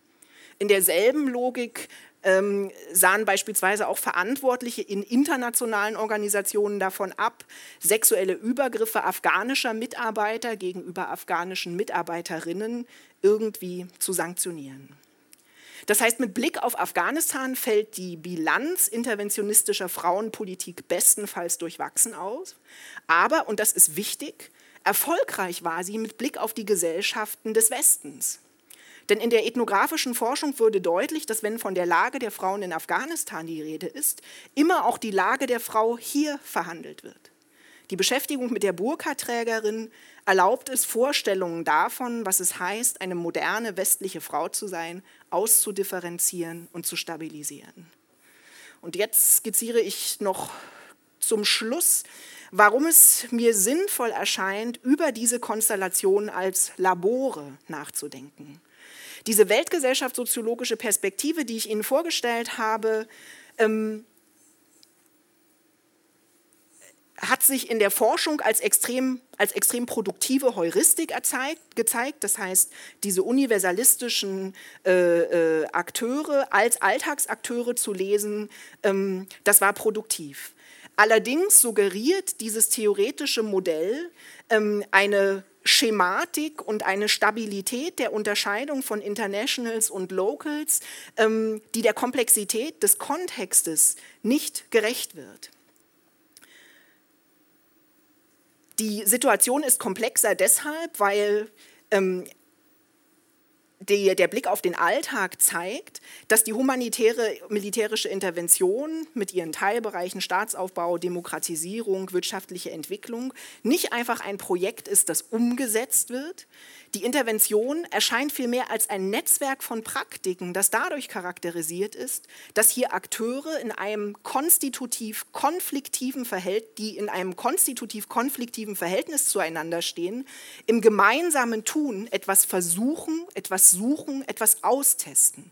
In derselben Logik ähm, sahen beispielsweise auch Verantwortliche in internationalen Organisationen davon ab, sexuelle Übergriffe afghanischer Mitarbeiter gegenüber afghanischen Mitarbeiterinnen irgendwie zu sanktionieren. Das heißt, mit Blick auf Afghanistan fällt die Bilanz interventionistischer Frauenpolitik bestenfalls durchwachsen aus. Aber, und das ist wichtig, erfolgreich war sie mit Blick auf die Gesellschaften des Westens. Denn in der ethnografischen Forschung wurde deutlich, dass wenn von der Lage der Frauen in Afghanistan die Rede ist, immer auch die Lage der Frau hier verhandelt wird. Die Beschäftigung mit der Burka-Trägerin erlaubt es, Vorstellungen davon, was es heißt, eine moderne westliche Frau zu sein, auszudifferenzieren und zu stabilisieren. Und jetzt skizziere ich noch zum Schluss, warum es mir sinnvoll erscheint, über diese Konstellation als Labore nachzudenken. Diese weltgesellschaftssoziologische Perspektive, die ich Ihnen vorgestellt habe, ähm, hat sich in der Forschung als extrem, als extrem produktive Heuristik erzeigt, gezeigt. Das heißt, diese universalistischen äh, äh, Akteure als Alltagsakteure zu lesen, ähm, das war produktiv. Allerdings suggeriert dieses theoretische Modell ähm, eine Schematik und eine Stabilität der Unterscheidung von Internationals und Locals, ähm, die der Komplexität des Kontextes nicht gerecht wird. Die Situation ist komplexer deshalb, weil ähm, die, der Blick auf den Alltag zeigt, dass die humanitäre militärische Intervention mit ihren Teilbereichen Staatsaufbau, Demokratisierung, wirtschaftliche Entwicklung nicht einfach ein Projekt ist, das umgesetzt wird, die Intervention erscheint vielmehr als ein Netzwerk von Praktiken, das dadurch charakterisiert ist, dass hier Akteure in einem konstitutiv konfliktiven Verhältnis, die in einem konstitutiv konfliktiven Verhältnis zueinander stehen, im gemeinsamen Tun etwas versuchen, etwas suchen, etwas austesten.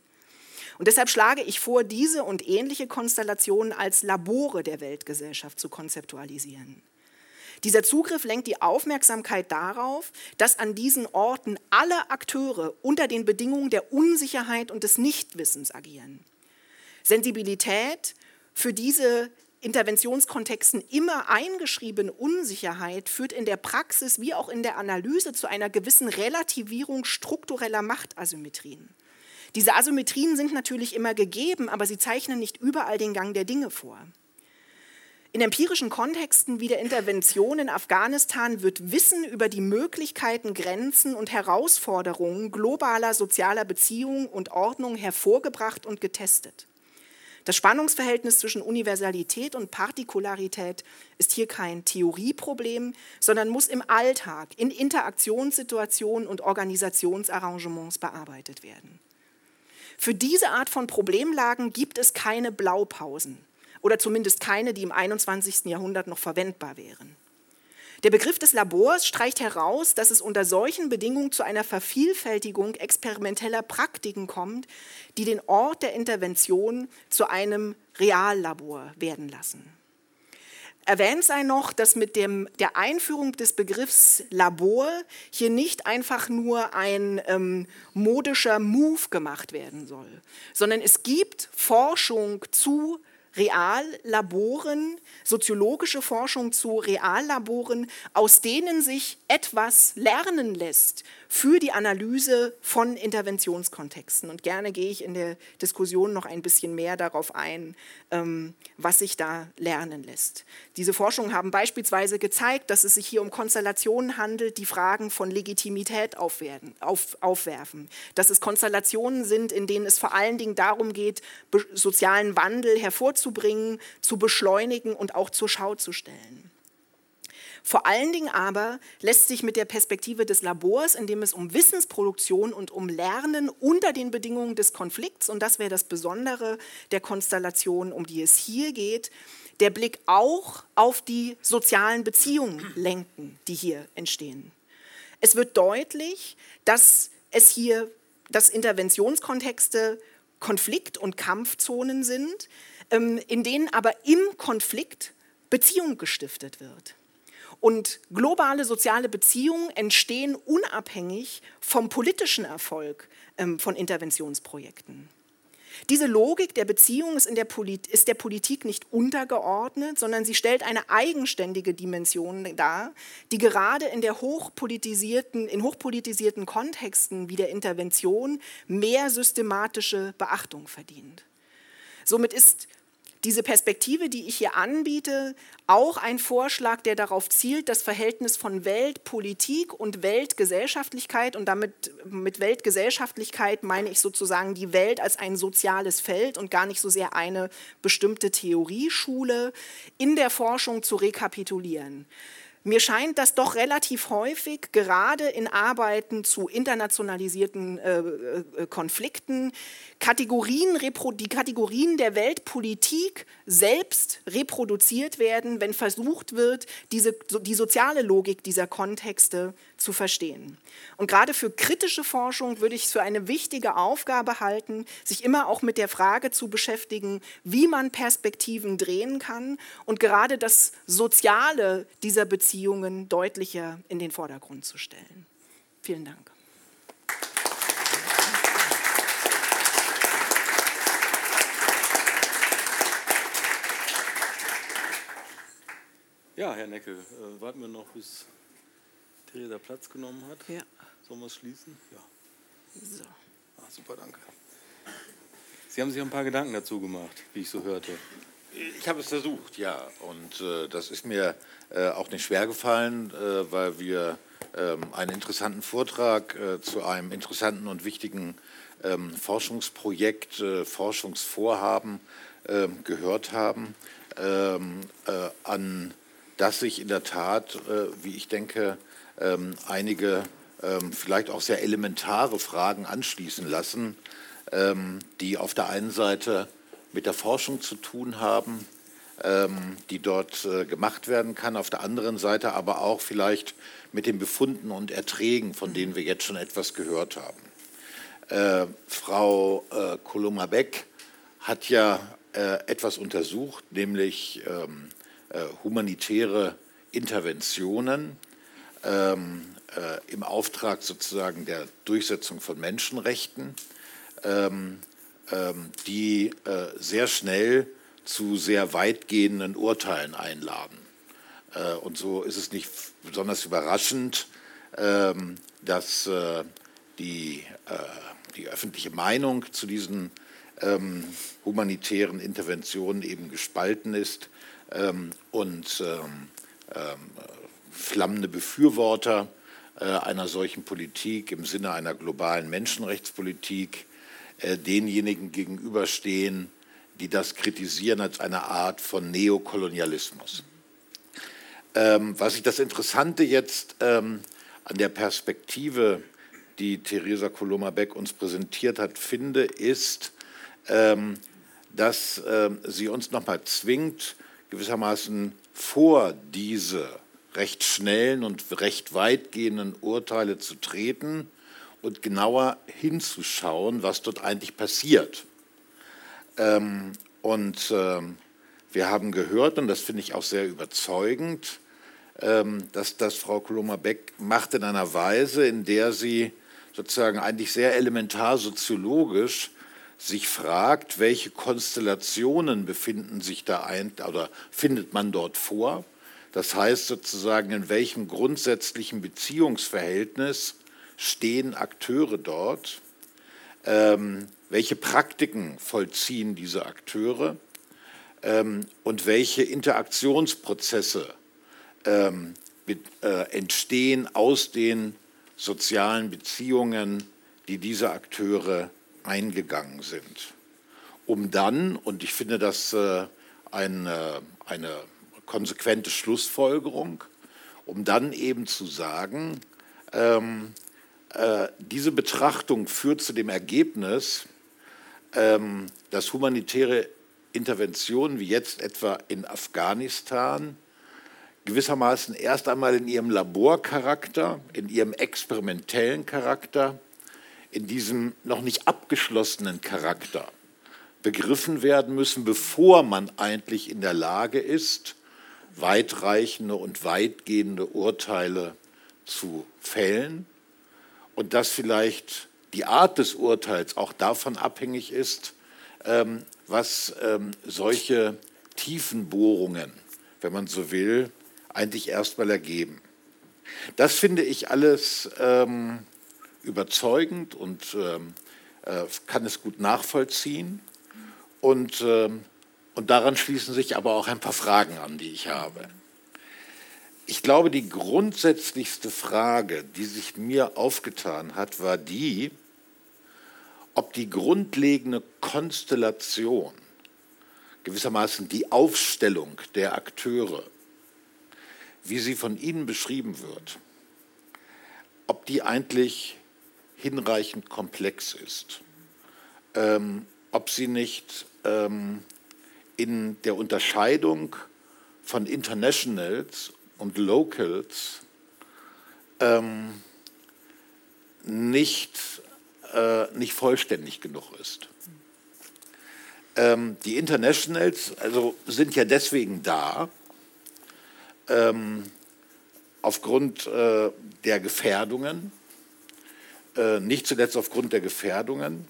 Und deshalb schlage ich vor, diese und ähnliche Konstellationen als Labore der Weltgesellschaft zu konzeptualisieren. Dieser Zugriff lenkt die Aufmerksamkeit darauf, dass an diesen Orten alle Akteure unter den Bedingungen der Unsicherheit und des Nichtwissens agieren. Sensibilität für diese Interventionskontexten immer eingeschriebene Unsicherheit führt in der Praxis wie auch in der Analyse zu einer gewissen Relativierung struktureller Machtasymmetrien. Diese Asymmetrien sind natürlich immer gegeben, aber sie zeichnen nicht überall den Gang der Dinge vor. In empirischen Kontexten wie der Intervention in Afghanistan wird Wissen über die Möglichkeiten, Grenzen und Herausforderungen globaler sozialer Beziehungen und Ordnung hervorgebracht und getestet. Das Spannungsverhältnis zwischen Universalität und Partikularität ist hier kein Theorieproblem, sondern muss im Alltag, in Interaktionssituationen und Organisationsarrangements bearbeitet werden. Für diese Art von Problemlagen gibt es keine Blaupausen oder zumindest keine, die im 21. Jahrhundert noch verwendbar wären. Der Begriff des Labors streicht heraus, dass es unter solchen Bedingungen zu einer Vervielfältigung experimenteller Praktiken kommt, die den Ort der Intervention zu einem Reallabor werden lassen. Erwähnt sei noch, dass mit dem, der Einführung des Begriffs Labor hier nicht einfach nur ein ähm, modischer Move gemacht werden soll, sondern es gibt Forschung zu Reallaboren, soziologische Forschung zu Reallaboren, aus denen sich etwas lernen lässt für die Analyse von Interventionskontexten. Und gerne gehe ich in der Diskussion noch ein bisschen mehr darauf ein, ähm, was sich da lernen lässt. Diese Forschungen haben beispielsweise gezeigt, dass es sich hier um Konstellationen handelt, die Fragen von Legitimität aufwerfen, auf, aufwerfen. Dass es Konstellationen sind, in denen es vor allen Dingen darum geht, sozialen Wandel hervorzubringen, zu beschleunigen und auch zur Schau zu stellen. Vor allen Dingen aber lässt sich mit der Perspektive des Labors, in dem es um Wissensproduktion und um Lernen unter den Bedingungen des Konflikts, und das wäre das Besondere der Konstellation, um die es hier geht, der Blick auch auf die sozialen Beziehungen lenken, die hier entstehen. Es wird deutlich, dass es hier, dass Interventionskontexte Konflikt- und Kampfzonen sind, ähm, in denen aber im Konflikt Beziehung gestiftet wird. Und globale soziale Beziehungen entstehen unabhängig vom politischen Erfolg ähm, von Interventionsprojekten. Diese Logik der Beziehung ist, der ist der Politik nicht untergeordnet, sondern sie stellt eine eigenständige Dimension dar, die gerade in, der hochpolitisierten, in hochpolitisierten Kontexten wie der Intervention mehr systematische Beachtung verdient. Somit ist diese Perspektive, die ich hier anbiete, auch ein Vorschlag, der darauf zielt, das Verhältnis von Weltpolitik und Weltgesellschaftlichkeit, und damit mit Weltgesellschaftlichkeit meine ich sozusagen die Welt als ein soziales Feld und gar nicht so sehr eine bestimmte Theorieschule, in der Forschung zu rekapitulieren. Mir scheint das doch relativ häufig, gerade in Arbeiten zu internationalisierten äh, äh, Konflikten, Kategorien, die Kategorien der Weltpolitik selbst reproduziert werden, wenn versucht wird, diese, die soziale Logik dieser Kontexte zu verstehen. Und gerade für kritische Forschung würde ich es für eine wichtige Aufgabe halten, sich immer auch mit der Frage zu beschäftigen, wie man Perspektiven drehen kann und gerade das Soziale dieser Beziehungen deutlicher in den Vordergrund zu stellen. Vielen Dank. Ja, Herr Neckel, äh, warten wir noch, bis Theresa Platz genommen hat. Ja. Sollen wir es schließen? Ja. So. Ah, super, danke. Sie haben sich ein paar Gedanken dazu gemacht, wie ich so hörte. Ich habe es versucht, ja. Und äh, das ist mir äh, auch nicht schwer gefallen, äh, weil wir ähm, einen interessanten Vortrag äh, zu einem interessanten und wichtigen ähm, Forschungsprojekt, äh, Forschungsvorhaben ähm, gehört haben, äh, an das sich in der Tat, wie ich denke, ähm, einige ähm, vielleicht auch sehr elementare Fragen anschließen lassen, die auf der einen Seite mit der Forschung zu tun haben, ähm, die dort äh, gemacht werden kann, auf der anderen Seite aber auch vielleicht mit den Befunden und Erträgen, von denen wir jetzt schon etwas gehört haben. Äh, Frau äh, Koloma-Beck hat ja äh, etwas untersucht, nämlich ähm, äh, humanitäre Interventionen ähm, äh, im Auftrag sozusagen der Durchsetzung von Menschenrechten. Ähm, ähm, die äh, sehr schnell zu sehr weitgehenden Urteilen einladen. Äh, und so ist es nicht besonders überraschend, ähm, dass äh, die, die öffentliche Meinung zu diesen ähm, humanitären Interventionen eben gespalten ist und flammende Befürworter einer solchen Politik im Sinne einer globalen Menschenrechtspolitik äh, denjenigen gegenüberstehen, die das kritisieren als eine Art von Neokolonialismus. Ähm, was ich das Interessante jetzt ähm, an der Perspektive, die Theresa Koloma-Beck uns präsentiert hat, finde, ist, ähm, dass ähm, sie uns nochmal zwingt, gewissermaßen vor diese recht schnellen und recht weitgehenden Urteile zu treten und genauer hinzuschauen, was dort eigentlich passiert. Ähm, und ähm, wir haben gehört, und das finde ich auch sehr überzeugend, ähm, dass das Frau Koloma-Beck macht in einer Weise, in der sie sozusagen eigentlich sehr elementar soziologisch sich fragt, welche Konstellationen befinden sich da ein oder findet man dort vor. Das heißt sozusagen, in welchem grundsätzlichen Beziehungsverhältnis stehen Akteure dort? Ähm, welche Praktiken vollziehen diese Akteure? Ähm, und welche Interaktionsprozesse ähm, mit, äh, entstehen aus den sozialen Beziehungen, die diese Akteure eingegangen sind? Um dann, und ich finde das äh, eine, eine konsequente Schlussfolgerung, um dann eben zu sagen, ähm, äh, diese Betrachtung führt zu dem Ergebnis, ähm, dass humanitäre Interventionen wie jetzt etwa in Afghanistan gewissermaßen erst einmal in ihrem Laborcharakter, in ihrem experimentellen Charakter, in diesem noch nicht abgeschlossenen Charakter begriffen werden müssen, bevor man eigentlich in der Lage ist, weitreichende und weitgehende Urteile zu fällen und dass vielleicht die Art des Urteils auch davon abhängig ist, ähm, was ähm, solche Tiefenbohrungen, wenn man so will, eigentlich erstmal ergeben. Das finde ich alles ähm, überzeugend und ähm, äh, kann es gut nachvollziehen. Und, ähm, und daran schließen sich aber auch ein paar Fragen an, die ich habe. Ich glaube, die grundsätzlichste Frage, die sich mir aufgetan hat, war die, ob die grundlegende Konstellation, gewissermaßen die Aufstellung der Akteure, wie sie von Ihnen beschrieben wird, ob die eigentlich hinreichend komplex ist, ähm, ob sie nicht ähm, in der Unterscheidung von Internationals und Locals ähm, nicht, äh, nicht vollständig genug ist. Ähm, die Internationals also sind ja deswegen da, ähm, aufgrund äh, der Gefährdungen, äh, nicht zuletzt aufgrund der Gefährdungen,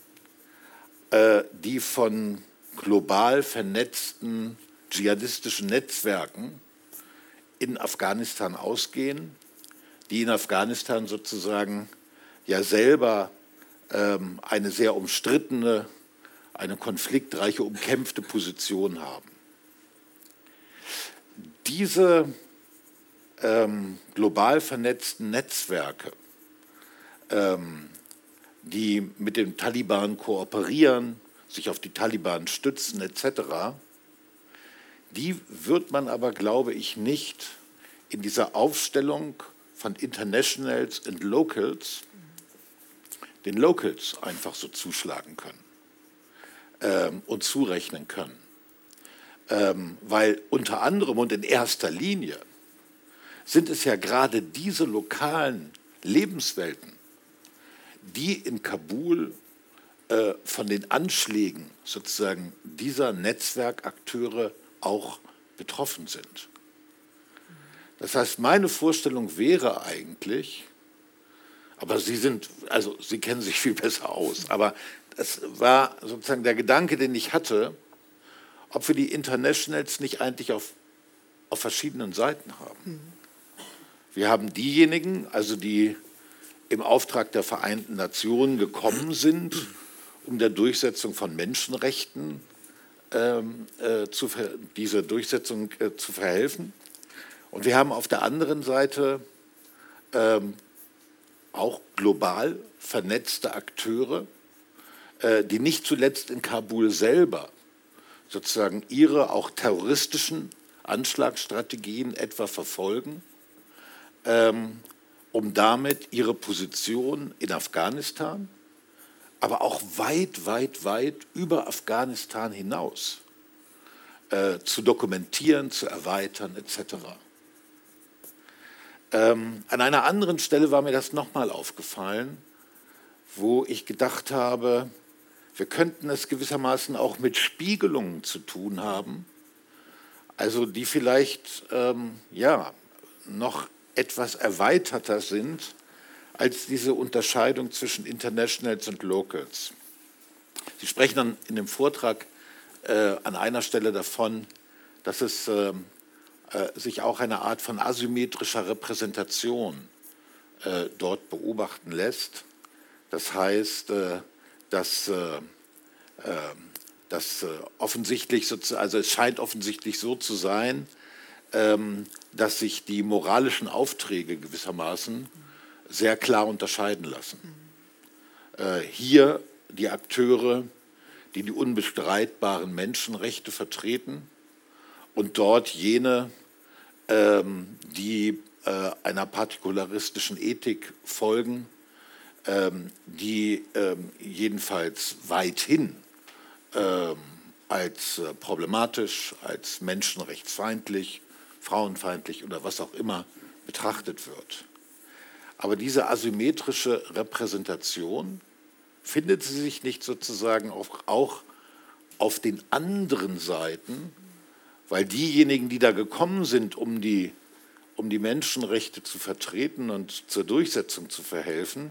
äh, die von global vernetzten dschihadistischen Netzwerken in Afghanistan ausgehen, die in Afghanistan sozusagen ja selber ähm, eine sehr umstrittene, eine konfliktreiche, umkämpfte Position haben. Diese ähm, global vernetzten Netzwerke, ähm, die mit den Taliban kooperieren, sich auf die Taliban stützen etc., die wird man aber, glaube ich, nicht in dieser Aufstellung von Internationals und Locals den Locals einfach so zuschlagen können ähm, und zurechnen können. Ähm, weil unter anderem und in erster Linie sind es ja gerade diese lokalen Lebenswelten, die in Kabul äh, von den Anschlägen sozusagen dieser Netzwerkakteure auch betroffen sind. Das heißt, meine Vorstellung wäre eigentlich, aber Sie sind, also Sie kennen sich viel besser aus, aber das war sozusagen der Gedanke, den ich hatte, ob wir die Internationals nicht eigentlich auf, auf verschiedenen Seiten haben. Wir haben diejenigen, also die im Auftrag der Vereinten Nationen gekommen sind, um der Durchsetzung von Menschenrechten ähm, äh, zu, diese Durchsetzung äh, zu verhelfen. Und wir haben auf der anderen Seite ähm, auch global vernetzte Akteure, äh, die nicht zuletzt in Kabul selber sozusagen ihre auch terroristischen Anschlagsstrategien etwa verfolgen, ähm, um damit ihre Position in Afghanistan, aber auch weit, weit, weit über Afghanistan hinaus äh, zu dokumentieren, zu erweitern etc. Ähm, an einer anderen Stelle war mir das nochmal aufgefallen, wo ich gedacht habe, wir könnten es gewissermaßen auch mit Spiegelungen zu tun haben, also die vielleicht ähm, ja, noch etwas erweiterter sind als diese Unterscheidung zwischen Internationals und Locals. Sie sprechen dann in dem Vortrag äh, an einer Stelle davon, dass es äh, äh, sich auch eine Art von asymmetrischer Repräsentation äh, dort beobachten lässt. Das heißt, äh, dass, äh, dass offensichtlich, also es scheint offensichtlich so zu sein, ähm, dass sich die moralischen Aufträge gewissermaßen sehr klar unterscheiden lassen. Äh, hier die Akteure, die die unbestreitbaren Menschenrechte vertreten und dort jene, ähm, die äh, einer partikularistischen Ethik folgen, ähm, die jedenfalls weithin als äh, problematisch, als menschenrechtsfeindlich frauenfeindlich oder was auch immer betrachtet wird. Aber diese asymmetrische Repräsentation findet sie sich nicht sozusagen auch, auf den anderen Seiten, weil diejenigen, die da gekommen sind, um die, um die Menschenrechte zu vertreten und zur Durchsetzung zu verhelfen,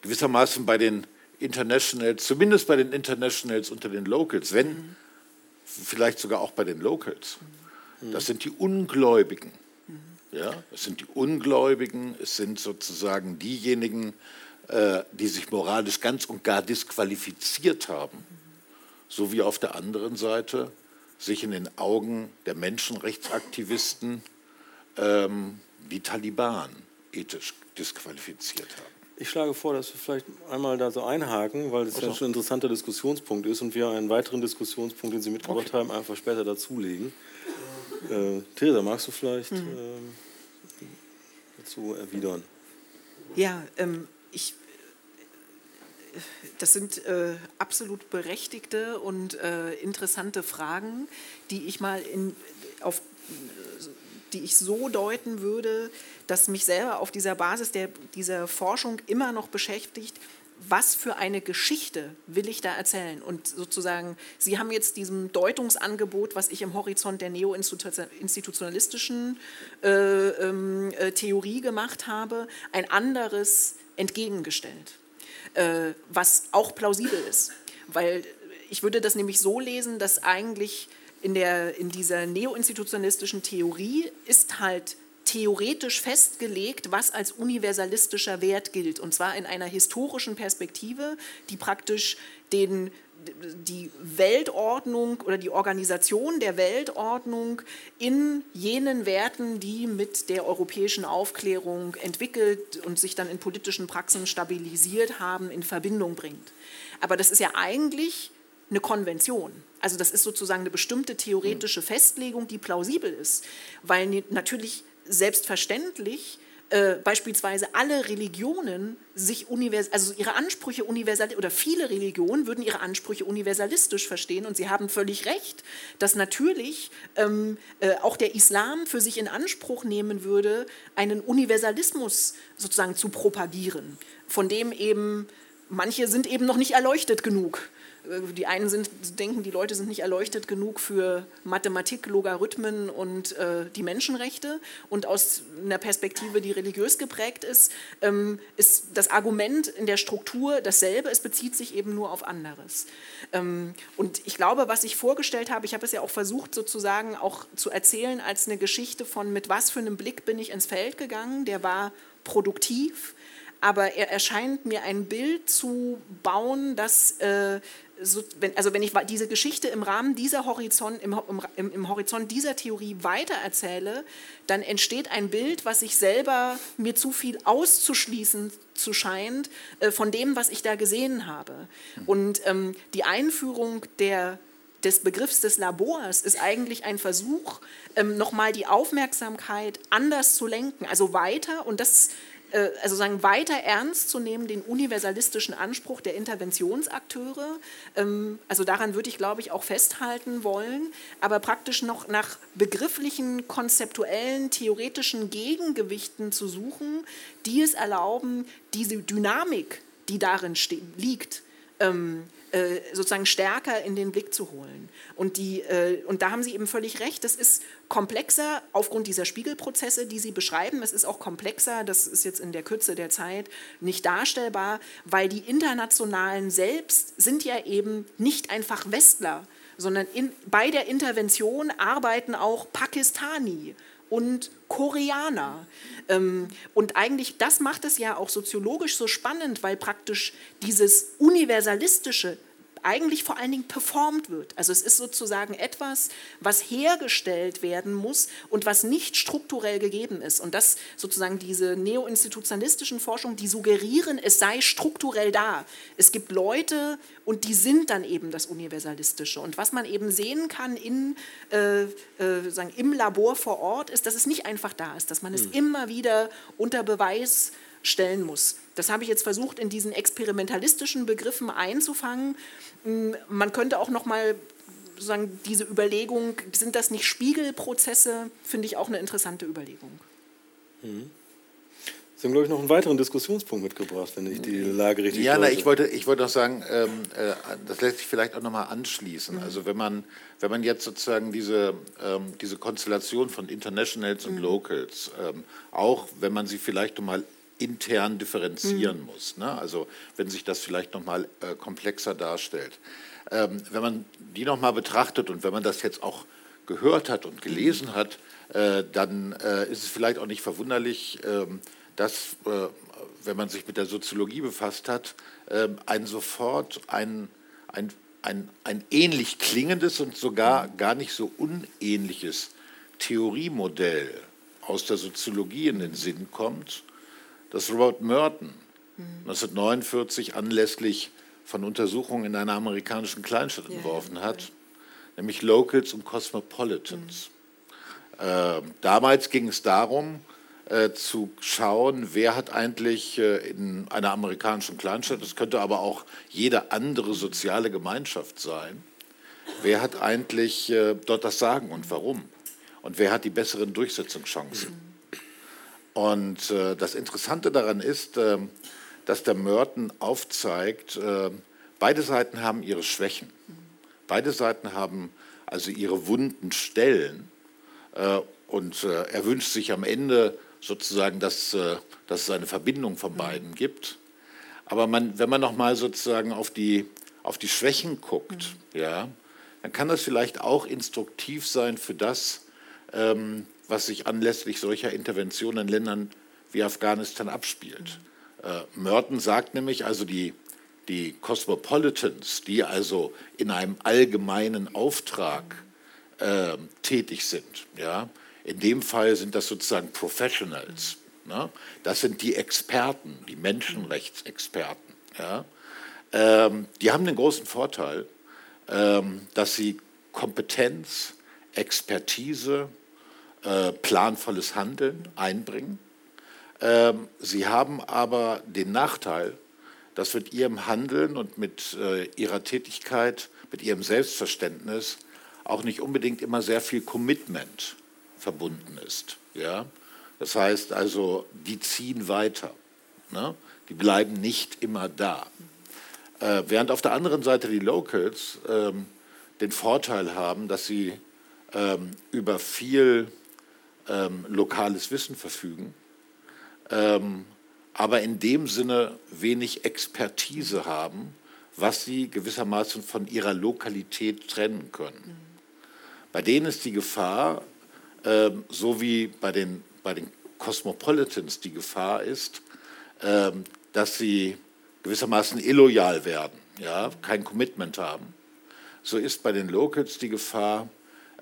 gewissermaßen bei den Internationals, zumindest bei den Internationals unter den Locals, wenn mhm. vielleicht sogar auch bei den Locals, das sind die Ungläubigen. Ja, es sind die Ungläubigen, es sind sozusagen diejenigen, äh, die sich moralisch ganz und gar disqualifiziert haben, so wie auf der anderen Seite sich in den Augen der Menschenrechtsaktivisten ähm, die Taliban ethisch disqualifiziert haben. Ich schlage vor, dass wir vielleicht einmal da so einhaken, weil das also. ja schon ein interessanter Diskussionspunkt ist und wir einen weiteren Diskussionspunkt, den Sie mitgebracht okay. haben, einfach später dazulegen. Äh, Theresa, magst du vielleicht mhm. äh, dazu erwidern? Ja, ähm, ich, das sind äh, absolut berechtigte und äh, interessante Fragen, die ich mal in, auf die ich so deuten würde, dass mich selber auf dieser Basis der, dieser Forschung immer noch beschäftigt, was für eine Geschichte will ich da erzählen? Und sozusagen, Sie haben jetzt diesem Deutungsangebot, was ich im Horizont der neo-institutionalistischen äh, ähm, äh, Theorie gemacht habe, ein anderes entgegengestellt, äh, was auch plausibel ist. Weil ich würde das nämlich so lesen, dass eigentlich in, der, in dieser neoinstitutionalistischen Theorie ist halt theoretisch festgelegt, was als universalistischer Wert gilt. Und zwar in einer historischen Perspektive, die praktisch den, die Weltordnung oder die Organisation der Weltordnung in jenen Werten, die mit der europäischen Aufklärung entwickelt und sich dann in politischen Praxen stabilisiert haben, in Verbindung bringt. Aber das ist ja eigentlich eine Konvention. Also das ist sozusagen eine bestimmte theoretische Festlegung, die plausibel ist, weil natürlich selbstverständlich äh, beispielsweise alle Religionen sich univers also ihre Ansprüche universal oder viele Religionen würden ihre Ansprüche universalistisch verstehen und sie haben völlig recht, dass natürlich ähm, äh, auch der Islam für sich in Anspruch nehmen würde, einen Universalismus sozusagen zu propagieren, von dem eben manche sind eben noch nicht erleuchtet genug. Die einen sind, denken, die Leute sind nicht erleuchtet genug für Mathematik, Logarithmen und äh, die Menschenrechte. Und aus einer Perspektive, die religiös geprägt ist, ähm, ist das Argument in der Struktur dasselbe. Es bezieht sich eben nur auf anderes. Ähm, und ich glaube, was ich vorgestellt habe, ich habe es ja auch versucht, sozusagen auch zu erzählen als eine Geschichte von, mit was für einem Blick bin ich ins Feld gegangen. Der war produktiv aber er erscheint mir ein Bild zu bauen, das äh, so, wenn, also wenn ich diese Geschichte im Rahmen dieser Horizont, im, im, im, Horizont dieser Theorie weitererzähle, dann entsteht ein Bild, was sich selber mir zu viel auszuschließen zu scheint äh, von dem, was ich da gesehen habe. Und ähm, die Einführung der des Begriffs des Labors ist eigentlich ein Versuch, ähm, nochmal die Aufmerksamkeit anders zu lenken, also weiter, und das also sagen, weiter ernst zu nehmen, den universalistischen Anspruch der Interventionsakteure. Ähm, also daran würde ich, glaube ich, auch festhalten wollen, aber praktisch noch nach begrifflichen, konzeptuellen, theoretischen Gegengewichten zu suchen, die es erlauben, diese Dynamik, die darin liegt, ähm, äh, sozusagen stärker in den Blick zu holen. Und, die, äh, und da haben Sie eben völlig recht, das ist komplexer aufgrund dieser Spiegelprozesse, die Sie beschreiben. Es ist auch komplexer, das ist jetzt in der Kürze der Zeit nicht darstellbar, weil die Internationalen selbst sind ja eben nicht einfach Westler, sondern in, bei der Intervention arbeiten auch Pakistani und Koreaner. Ähm, und eigentlich, das macht es ja auch soziologisch so spannend, weil praktisch dieses universalistische eigentlich vor allen Dingen performt wird. Also es ist sozusagen etwas, was hergestellt werden muss und was nicht strukturell gegeben ist. Und das sozusagen diese neoinstitutionalistischen Forschungen, die suggerieren, es sei strukturell da. Es gibt Leute und die sind dann eben das Universalistische. Und was man eben sehen kann in, äh, äh, sagen, im Labor vor Ort, ist, dass es nicht einfach da ist, dass man es mhm. immer wieder unter Beweis stellen muss. Das habe ich jetzt versucht, in diesen experimentalistischen Begriffen einzufangen. Hm, man könnte auch noch mal sagen, diese Überlegung, sind das nicht Spiegelprozesse, finde ich auch eine interessante Überlegung. Mhm. Sie haben, glaube ich, noch einen weiteren Diskussionspunkt mitgebracht, wenn ich die Lage richtig Ja, na, ich wollte, ich wollte noch sagen, ähm, äh, das lässt sich vielleicht auch noch mal anschließen. Mhm. Also wenn man, wenn man jetzt sozusagen diese, ähm, diese Konstellation von Internationals und mhm. Locals, ähm, auch wenn man sie vielleicht noch mal intern differenzieren mhm. muss. Ne? Also wenn sich das vielleicht noch mal äh, komplexer darstellt. Ähm, wenn man die noch mal betrachtet und wenn man das jetzt auch gehört hat und gelesen mhm. hat, äh, dann äh, ist es vielleicht auch nicht verwunderlich, ähm, dass, äh, wenn man sich mit der Soziologie befasst hat, ähm, ein sofort ein, ein, ein, ein ähnlich klingendes und sogar mhm. gar nicht so unähnliches Theoriemodell aus der Soziologie in den Sinn kommt, das Robert Merton 1949 anlässlich von Untersuchungen in einer amerikanischen Kleinstadt ja, entworfen hat, nämlich Locals und Cosmopolitans. Mhm. Äh, damals ging es darum, äh, zu schauen, wer hat eigentlich äh, in einer amerikanischen Kleinstadt, das könnte aber auch jede andere soziale Gemeinschaft sein, wer hat eigentlich äh, dort das Sagen und warum? Und wer hat die besseren Durchsetzungschancen? Mhm. Und äh, das Interessante daran ist, äh, dass der Merton aufzeigt, äh, beide Seiten haben ihre Schwächen. Beide Seiten haben also ihre wunden Stellen. Äh, und äh, er wünscht sich am Ende sozusagen, dass, äh, dass es eine Verbindung von beiden gibt. Aber man, wenn man nochmal sozusagen auf die, auf die Schwächen guckt, mhm. ja, dann kann das vielleicht auch instruktiv sein für das, ähm, was sich anlässlich solcher Interventionen in Ländern wie Afghanistan abspielt. Äh, Merton sagt nämlich, also die, die Cosmopolitans, die also in einem allgemeinen Auftrag äh, tätig sind, ja, in dem Fall sind das sozusagen Professionals. Ne? Das sind die Experten, die Menschenrechtsexperten. Ja? Ähm, die haben den großen Vorteil, ähm, dass sie Kompetenz, Expertise, äh, planvolles Handeln einbringen. Ähm, sie haben aber den Nachteil, dass mit ihrem Handeln und mit äh, ihrer Tätigkeit, mit ihrem Selbstverständnis auch nicht unbedingt immer sehr viel Commitment verbunden ist. Ja? Das heißt also, die ziehen weiter. Ne? Die bleiben nicht immer da. Äh, während auf der anderen Seite die Locals ähm, den Vorteil haben, dass sie ähm, über viel ähm, lokales Wissen verfügen, ähm, aber in dem Sinne wenig Expertise haben, was sie gewissermaßen von ihrer Lokalität trennen können. Bei denen ist die Gefahr, ähm, so wie bei den, bei den Cosmopolitans die Gefahr ist, ähm, dass sie gewissermaßen illoyal werden, ja, kein Commitment haben. So ist bei den Locals die Gefahr,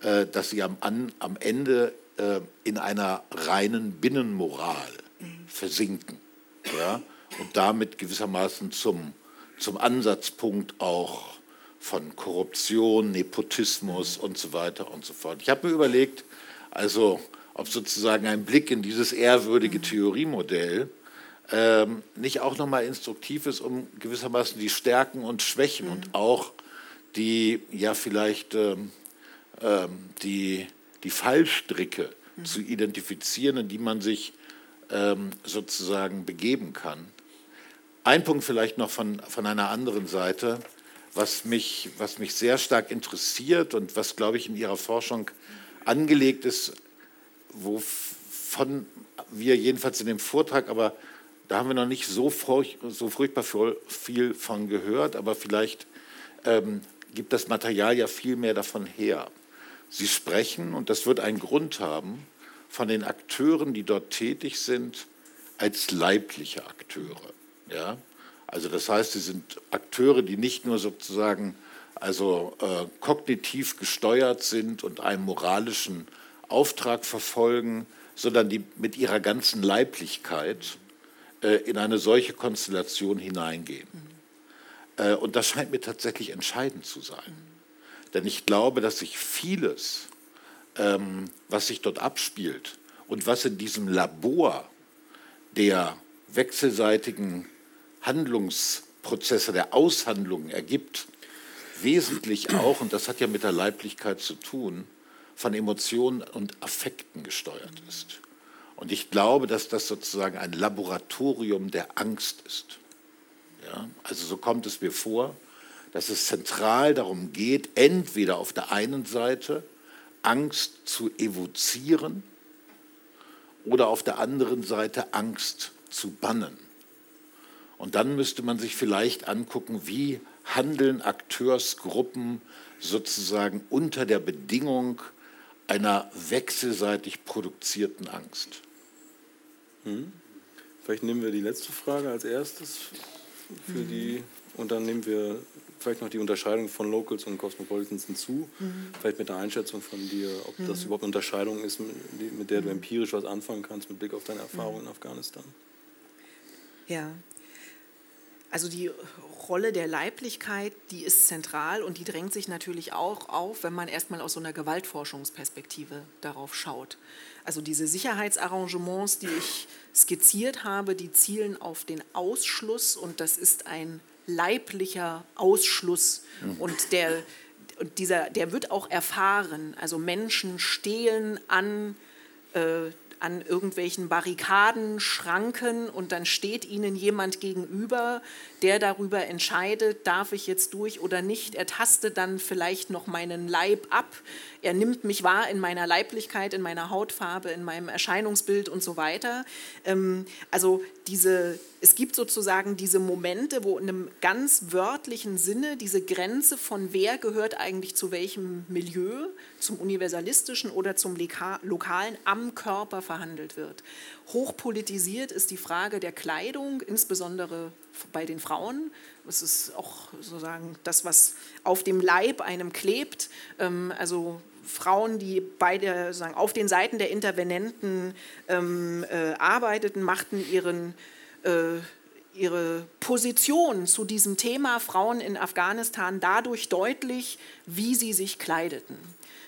äh, dass sie am, an, am Ende äh, in einer reinen Binnenmoral versinken ja, und damit gewissermaßen zum, zum Ansatzpunkt auch von Korruption, Nepotismus und so weiter und so fort. Ich habe mir überlegt, also ob sozusagen ein Blick in dieses ehrwürdige Theoriemodell ähm, nicht auch nochmal instruktiv ist, um gewissermaßen die Stärken und Schwächen mhm. und auch die, ja vielleicht ähm, ähm, die, die Fallstricke mhm. zu identifizieren, in die man sich ähm, sozusagen begeben kann. Ein Punkt vielleicht noch von, von einer anderen Seite, was mich, was mich sehr stark interessiert und was, glaube ich, in Ihrer Forschung angelegt ist, wovon wir jedenfalls in dem Vortrag, aber da haben wir noch nicht so, furch, so furchtbar viel von gehört, aber vielleicht ähm, gibt das Material ja viel mehr davon her. Sie sprechen, und das wird einen Grund haben, von den Akteuren, die dort tätig sind, als leibliche Akteure. Ja? Also das heißt, sie sind Akteure, die nicht nur sozusagen also äh, kognitiv gesteuert sind und einen moralischen Auftrag verfolgen, sondern die mit ihrer ganzen Leiblichkeit äh, in eine solche Konstellation hineingehen. Mhm. und das scheint mir tatsächlich entscheidend zu sein. Denn ich glaube, dass sich vieles, ähm, was sich dort abspielt und was in diesem Labor der wechselseitigen Handlungsprozesse, der Aushandlungen ergibt, wesentlich auch, und das hat ja mit der Leiblichkeit zu tun, von Emotionen und Affekten gesteuert ist. Und ich glaube, dass das sozusagen ein Laboratorium der Angst ist. Ja? Also so kommt es mir vor, dass es zentral darum geht, entweder auf der einen Seite Angst zu evozieren oder auf der anderen Seite Angst zu bannen. Und dann müsste man sich vielleicht angucken, wie handeln Akteursgruppen sozusagen unter der Bedingung einer wechselseitig produzierten Angst. Hm. Vielleicht nehmen wir die letzte Frage als erstes für die und dann nehmen wir vielleicht noch die Unterscheidung von Locals und Cosmopolitans hinzu. Mhm. Vielleicht mit der Einschätzung von dir, ob mhm. das überhaupt eine Unterscheidung ist, mit der du mhm. empirisch was anfangen kannst mit Blick auf deine Erfahrungen in mhm. Afghanistan. Ja, also die Rolle der Leiblichkeit, die ist zentral und die drängt sich natürlich auch auf, wenn man erstmal aus so einer Gewaltforschungsperspektive darauf schaut. Also diese Sicherheitsarrangements, die ich skizziert habe, die zielen auf den Ausschluss und das ist ein leiblicher Ausschluss mhm. und der, dieser, der wird auch erfahren. Also Menschen stehlen an, äh, an irgendwelchen Barrikaden, Schranken und dann steht ihnen jemand gegenüber, der darüber entscheidet, darf ich jetzt durch oder nicht. Er tastet dann vielleicht noch meinen Leib ab. Er nimmt mich wahr in meiner Leiblichkeit, in meiner Hautfarbe, in meinem Erscheinungsbild und so weiter. Ähm, also diese, es gibt sozusagen diese Momente, wo in einem ganz wörtlichen Sinne diese Grenze von wer gehört eigentlich zu welchem Milieu, zum universalistischen oder zum lokalen, am Körper verhandelt wird. Hochpolitisiert ist die Frage der Kleidung, insbesondere bei den Frauen. Es ist auch sozusagen das, was auf dem Leib einem klebt. Ähm, also Frauen, die bei der, sagen, auf den Seiten der Intervenenten ähm, äh, arbeiteten, machten ihren, äh, ihre Position zu diesem Thema Frauen in Afghanistan dadurch deutlich, wie sie sich kleideten.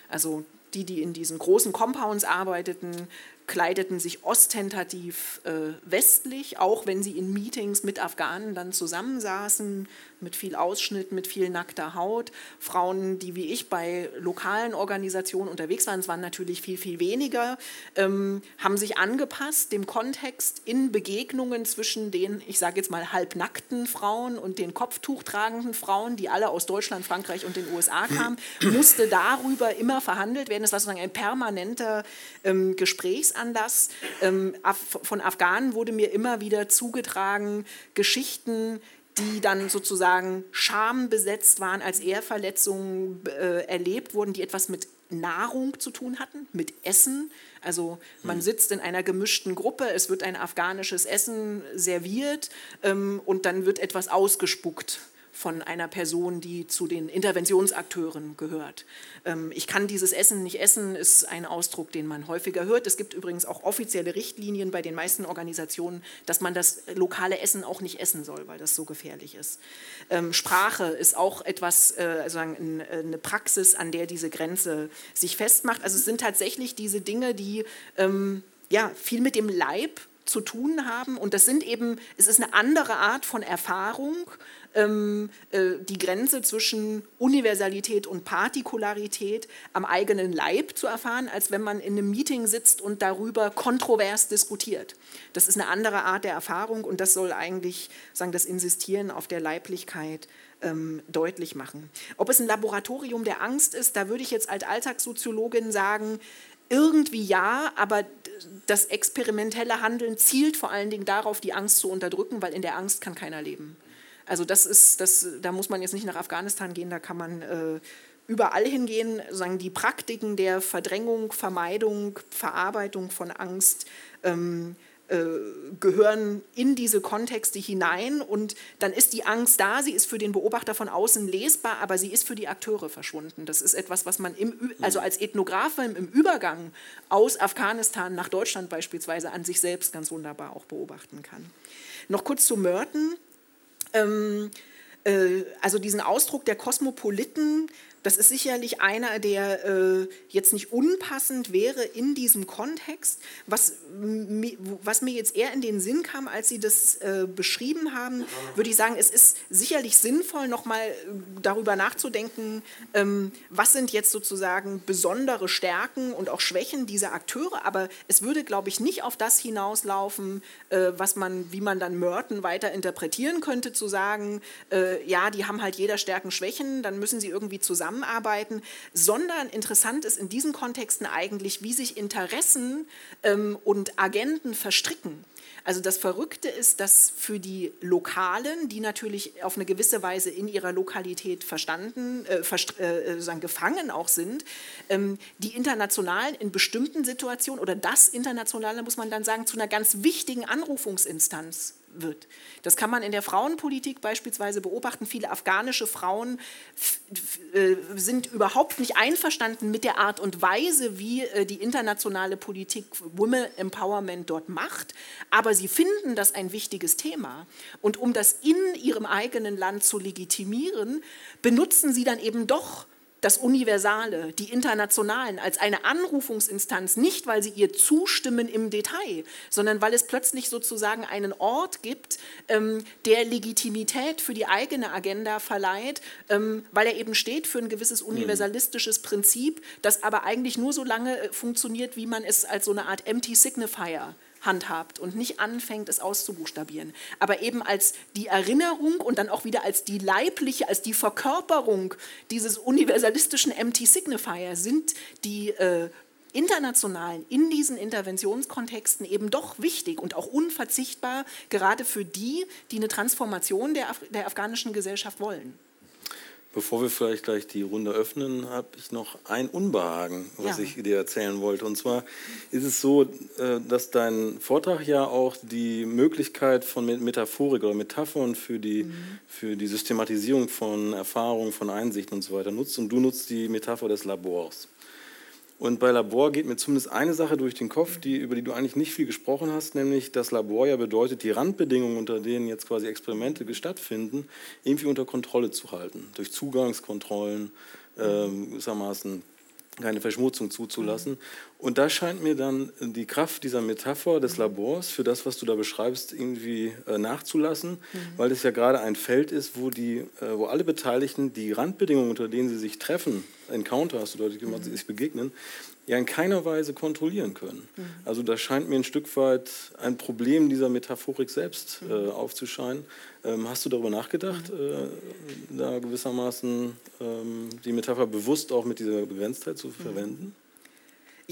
Also die, die in diesen großen Compounds arbeiteten, kleideten sich ostentativ äh, westlich, auch wenn sie in Meetings mit Afghanen dann zusammensaßen, mit viel Ausschnitt, mit viel nackter Haut. Frauen, die wie ich bei lokalen Organisationen unterwegs waren, es waren natürlich viel, viel weniger, ähm, haben sich angepasst dem Kontext in Begegnungen zwischen den, ich sage jetzt mal, halbnackten Frauen und den kopftuchtragenden Frauen, die alle aus Deutschland, Frankreich und den USA kamen, musste darüber immer verhandelt werden. Es war sozusagen ein permanenter ähm, Gesprächsanlass Anlass. Ähm, von Afghanen wurde mir immer wieder zugetragen, Geschichten, die dann sozusagen schambesetzt waren, als Ehrverletzungen äh, erlebt wurden, die etwas mit Nahrung zu tun hatten, mit Essen. Also man hm. sitzt in einer gemischten Gruppe, es wird ein afghanisches Essen serviert ähm, und dann wird etwas ausgespuckt von einer Person, die zu den Interventionsakteuren gehört. Ähm, ich kann dieses Essen nicht essen, ist ein Ausdruck, den man häufiger hört. Es gibt übrigens auch offizielle Richtlinien bei den meisten Organisationen, dass man das lokale Essen auch nicht essen soll, weil das so gefährlich ist. Ähm, Sprache ist auch etwas, äh, also eine Praxis, an der diese Grenze sich festmacht. Also es sind tatsächlich diese Dinge, die ähm, ja, viel mit dem Leib zu tun haben. Und das sind eben, es ist eine andere Art von Erfahrung ähm, äh, die Grenze zwischen Universalität und Partikularität am eigenen Leib zu erfahren, als wenn man in einem Meeting sitzt und darüber kontrovers diskutiert. Das ist eine andere Art der Erfahrung und das soll eigentlich sagen, das Insistieren auf der Leiblichkeit ähm, deutlich machen. Ob es ein Laboratorium der Angst ist, da würde ich jetzt als Alltagssoziologin sagen, irgendwie ja, aber das experimentelle Handeln zielt vor allen Dingen darauf, die Angst zu unterdrücken, weil in der Angst kann keiner leben. Also das ist, das, da muss man jetzt nicht nach Afghanistan gehen, da kann man äh, überall hingehen. Sagen die Praktiken der Verdrängung, Vermeidung, Verarbeitung von Angst ähm, äh, gehören in diese Kontexte hinein und dann ist die Angst da, sie ist für den Beobachter von außen lesbar, aber sie ist für die Akteure verschwunden. Das ist etwas, was man im, also als Ethnografin im Übergang aus Afghanistan nach Deutschland beispielsweise an sich selbst ganz wunderbar auch beobachten kann. Noch kurz zu Merton. Ähm, äh, also diesen Ausdruck der Kosmopoliten, das ist sicherlich einer, der äh, jetzt nicht unpassend wäre in diesem Kontext. Was, was, mir jetzt eher in den Sinn kam, als Sie das äh, beschrieben haben, würde ich sagen, es ist sicherlich sinnvoll, nochmal äh, darüber nachzudenken, ähm, was sind jetzt sozusagen besondere Stärken und auch Schwächen dieser Akteure. Aber es würde, glaube ich, nicht auf das hinauslaufen, äh, was man, wie man dann Merton weiter interpretieren könnte, zu sagen, äh, ja, die haben halt jeder Stärken, Schwächen, dann müssen sie irgendwie zusammen zusammenarbeiten, sondern interessant ist in diesen Kontexten eigentlich, wie sich Interessen ähm, und Agenten verstricken. Also das Verrückte ist, dass für die Lokalen, die natürlich auf eine gewisse Weise in ihrer Lokalität verstanden, äh, äh, äh gefangen auch sind, ähm, die Internationalen in bestimmten Situationen oder das Internationale, muss man dann sagen, zu einer ganz wichtigen Anrufungsinstanz wird. Das kann man in der Frauenpolitik beispielsweise beobachten. Viele afghanische Frauen äh, sind überhaupt nicht einverstanden mit der Art und Weise, wie äh, die internationale Politik Women Empowerment dort macht, aber sie finden das ein wichtiges Thema. Und um das in ihrem eigenen Land zu legitimieren, benutzen sie dann eben doch das Universale, die Internationalen als eine Anrufungsinstanz, nicht weil sie ihr zustimmen im Detail, sondern weil es plötzlich sozusagen einen Ort gibt, ähm, der Legitimität für die eigene Agenda verleiht, ähm, weil er eben steht für ein gewisses hm. universalistisches Prinzip, das aber eigentlich nur so lange äh, funktioniert, wie man es als so eine Art Empty Signifier handhabt und nicht anfängt, es auszubuchstabieren, aber eben als die Erinnerung und dann auch wieder als die leibliche, als die Verkörperung dieses universalistischen Empty Signifier sind die äh, internationalen, in diesen Interventionskontexten eben doch wichtig und auch unverzichtbar, gerade für die, die eine Transformation der, Af der afghanischen Gesellschaft wollen. Bevor wir vielleicht gleich die Runde öffnen, habe ich noch ein Unbehagen, was ja. ich dir erzählen wollte. Und zwar ist es so, äh, dass dein Vortrag ja auch die Möglichkeit von Metaphorik oder Metaphern für die, mhm. für die Systematisierung von Erfahrungen, von Einsichten und so weiter nutzt. Und du nutzt die Metapher des Labors. Und bei Labor geht mir zumindest eine Sache durch den Kopf, die, über die du eigentlich nicht viel gesprochen hast, nämlich dass Labor ja bedeutet, die Randbedingungen, unter denen jetzt quasi Experimente stattfinden, irgendwie unter Kontrolle zu halten. Durch Zugangskontrollen, äh, gewissermaßen keine Verschmutzung zuzulassen. Und da scheint mir dann die Kraft dieser Metapher des Labors für das, was du da beschreibst, irgendwie äh, nachzulassen, mhm. weil es ja gerade ein Feld ist, wo, die, äh, wo alle Beteiligten die Randbedingungen, unter denen sie sich treffen, Encounter hast du deutlich gemacht, mhm. sich begegnen, ja in keiner Weise kontrollieren können. Mhm. Also da scheint mir ein Stück weit ein Problem dieser Metaphorik selbst äh, mhm. aufzuscheinen. Ähm, hast du darüber nachgedacht, mhm. äh, da gewissermaßen ähm, die Metapher bewusst auch mit dieser Begrenztheit zu mhm. verwenden?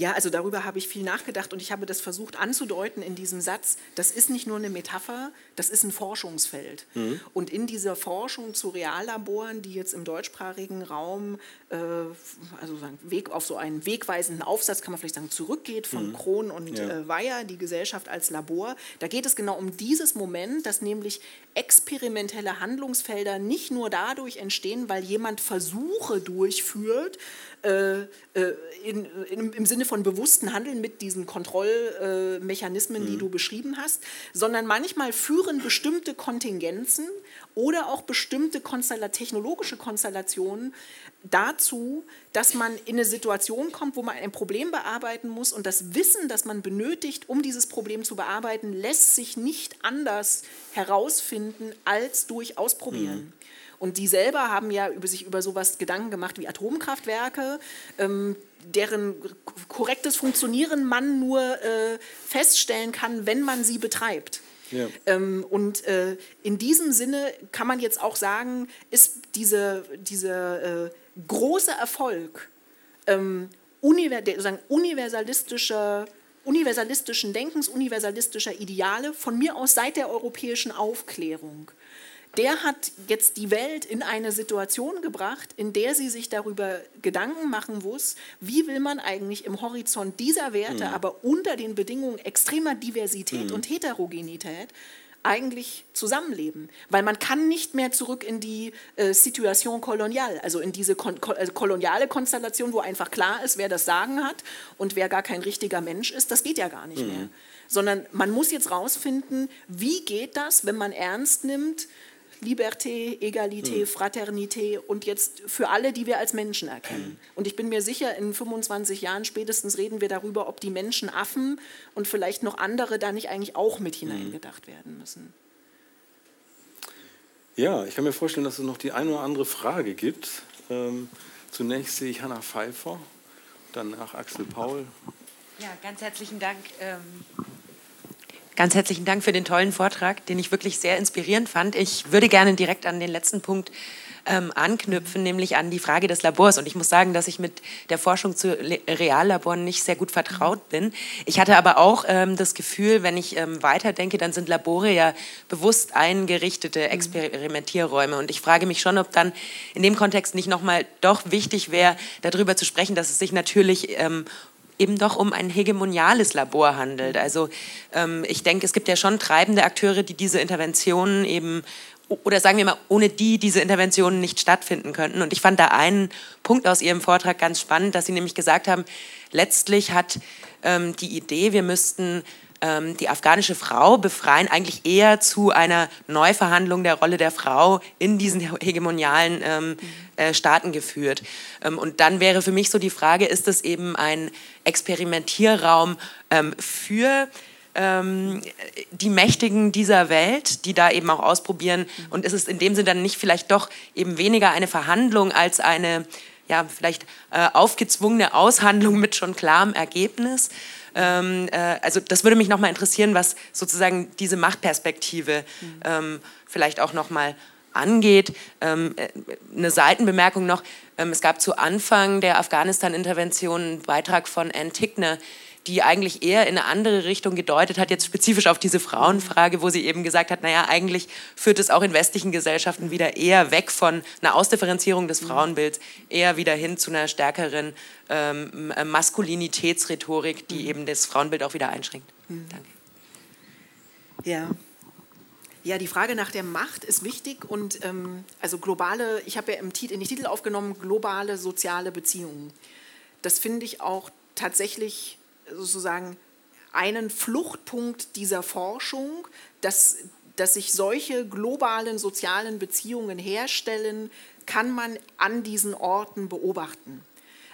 Ja, also darüber habe ich viel nachgedacht und ich habe das versucht anzudeuten in diesem Satz. Das ist nicht nur eine Metapher, das ist ein Forschungsfeld. Mhm. Und in dieser Forschung zu Reallaboren, die jetzt im deutschsprachigen Raum, äh, also sagen, Weg, auf so einen wegweisenden Aufsatz, kann man vielleicht sagen, zurückgeht von mhm. Krohn und ja. äh, Weyer, die Gesellschaft als Labor, da geht es genau um dieses Moment, dass nämlich experimentelle Handlungsfelder nicht nur dadurch entstehen, weil jemand Versuche durchführt, äh, äh, in, in, im Sinne von bewussten Handeln mit diesen Kontrollmechanismen, die mhm. du beschrieben hast, sondern manchmal führen bestimmte Kontingenzen oder auch bestimmte Konstella technologische Konstellationen dazu, dass man in eine Situation kommt, wo man ein Problem bearbeiten muss und das Wissen, das man benötigt, um dieses Problem zu bearbeiten, lässt sich nicht anders herausfinden als durch Ausprobieren. Mhm. Und die selber haben ja über sich über sowas Gedanken gemacht wie Atomkraftwerke, ähm, deren korrektes Funktionieren man nur äh, feststellen kann, wenn man sie betreibt. Ja. Ähm, und äh, in diesem Sinne kann man jetzt auch sagen, ist diese, dieser äh, große Erfolg ähm, univers universalistischer universalistischen Denkens, universalistischer Ideale, von mir aus seit der europäischen Aufklärung der hat jetzt die Welt in eine Situation gebracht, in der sie sich darüber Gedanken machen muss, wie will man eigentlich im Horizont dieser Werte, mhm. aber unter den Bedingungen extremer Diversität mhm. und Heterogenität, eigentlich zusammenleben. Weil man kann nicht mehr zurück in die äh, Situation kolonial, also in diese kon also koloniale Konstellation, wo einfach klar ist, wer das Sagen hat und wer gar kein richtiger Mensch ist. Das geht ja gar nicht mhm. mehr. Sondern man muss jetzt rausfinden, wie geht das, wenn man ernst nimmt, Liberté, Egalité, hm. Fraternité und jetzt für alle, die wir als Menschen erkennen. Hm. Und ich bin mir sicher, in 25 Jahren spätestens reden wir darüber, ob die Menschen Affen und vielleicht noch andere da nicht eigentlich auch mit hm. hineingedacht werden müssen. Ja, ich kann mir vorstellen, dass es noch die eine oder andere Frage gibt. Ähm, zunächst sehe ich Hanna Pfeiffer, danach Axel Paul. Ja, ganz herzlichen Dank. Ähm Ganz herzlichen Dank für den tollen Vortrag, den ich wirklich sehr inspirierend fand. Ich würde gerne direkt an den letzten Punkt ähm, anknüpfen, nämlich an die Frage des Labors. Und ich muss sagen, dass ich mit der Forschung zu Reallaboren nicht sehr gut vertraut bin. Ich hatte aber auch ähm, das Gefühl, wenn ich ähm, weiterdenke, dann sind Labore ja bewusst eingerichtete Experimentierräume. Und ich frage mich schon, ob dann in dem Kontext nicht nochmal doch wichtig wäre, darüber zu sprechen, dass es sich natürlich ähm, eben doch um ein hegemoniales Labor handelt. Also ähm, ich denke, es gibt ja schon treibende Akteure, die diese Interventionen eben oder sagen wir mal, ohne die diese Interventionen nicht stattfinden könnten. Und ich fand da einen Punkt aus Ihrem Vortrag ganz spannend, dass Sie nämlich gesagt haben, letztlich hat ähm, die Idee, wir müssten ähm, die afghanische Frau befreien, eigentlich eher zu einer Neuverhandlung der Rolle der Frau in diesen hegemonialen ähm, äh, Staaten geführt. Ähm, und dann wäre für mich so die Frage, ist das eben ein Experimentierraum ähm, für ähm, die Mächtigen dieser Welt, die da eben auch ausprobieren. Und ist es in dem Sinne dann nicht vielleicht doch eben weniger eine Verhandlung als eine ja, vielleicht äh, aufgezwungene Aushandlung mit schon klarem Ergebnis? Ähm, äh, also das würde mich nochmal interessieren, was sozusagen diese Machtperspektive ähm, vielleicht auch nochmal angeht. Ähm, äh, eine Seitenbemerkung noch. Ähm, es gab zu Anfang der Afghanistan-Intervention einen Beitrag von Ann Tickner, die eigentlich eher in eine andere Richtung gedeutet hat, jetzt spezifisch auf diese Frauenfrage, wo sie eben gesagt hat, naja, eigentlich führt es auch in westlichen Gesellschaften wieder eher weg von einer Ausdifferenzierung des Frauenbilds, eher wieder hin zu einer stärkeren ähm, Maskulinitätsrhetorik, die eben das Frauenbild auch wieder einschränkt. Danke. Ja. Ja, die Frage nach der Macht ist wichtig und ähm, also globale, ich habe ja im Titel, in den Titel aufgenommen, globale soziale Beziehungen. Das finde ich auch tatsächlich sozusagen einen Fluchtpunkt dieser Forschung, dass, dass sich solche globalen sozialen Beziehungen herstellen, kann man an diesen Orten beobachten.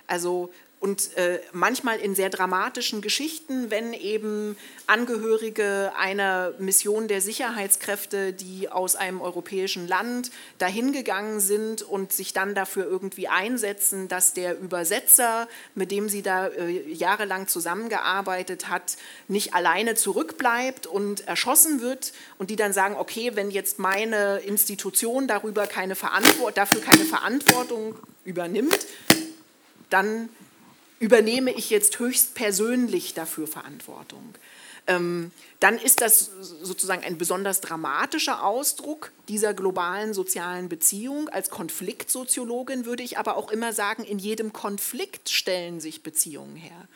Also und äh, manchmal in sehr dramatischen Geschichten, wenn eben Angehörige einer Mission der Sicherheitskräfte, die aus einem europäischen Land dahin gegangen sind und sich dann dafür irgendwie einsetzen, dass der Übersetzer, mit dem sie da äh, jahrelang zusammengearbeitet hat, nicht alleine zurückbleibt und erschossen wird und die dann sagen, okay, wenn jetzt meine Institution darüber keine dafür keine Verantwortung übernimmt, dann übernehme ich jetzt höchstpersönlich dafür Verantwortung. Ähm, dann ist das sozusagen ein besonders dramatischer Ausdruck dieser globalen sozialen Beziehung. Als Konfliktsoziologin würde ich aber auch immer sagen, in jedem Konflikt stellen sich Beziehungen her.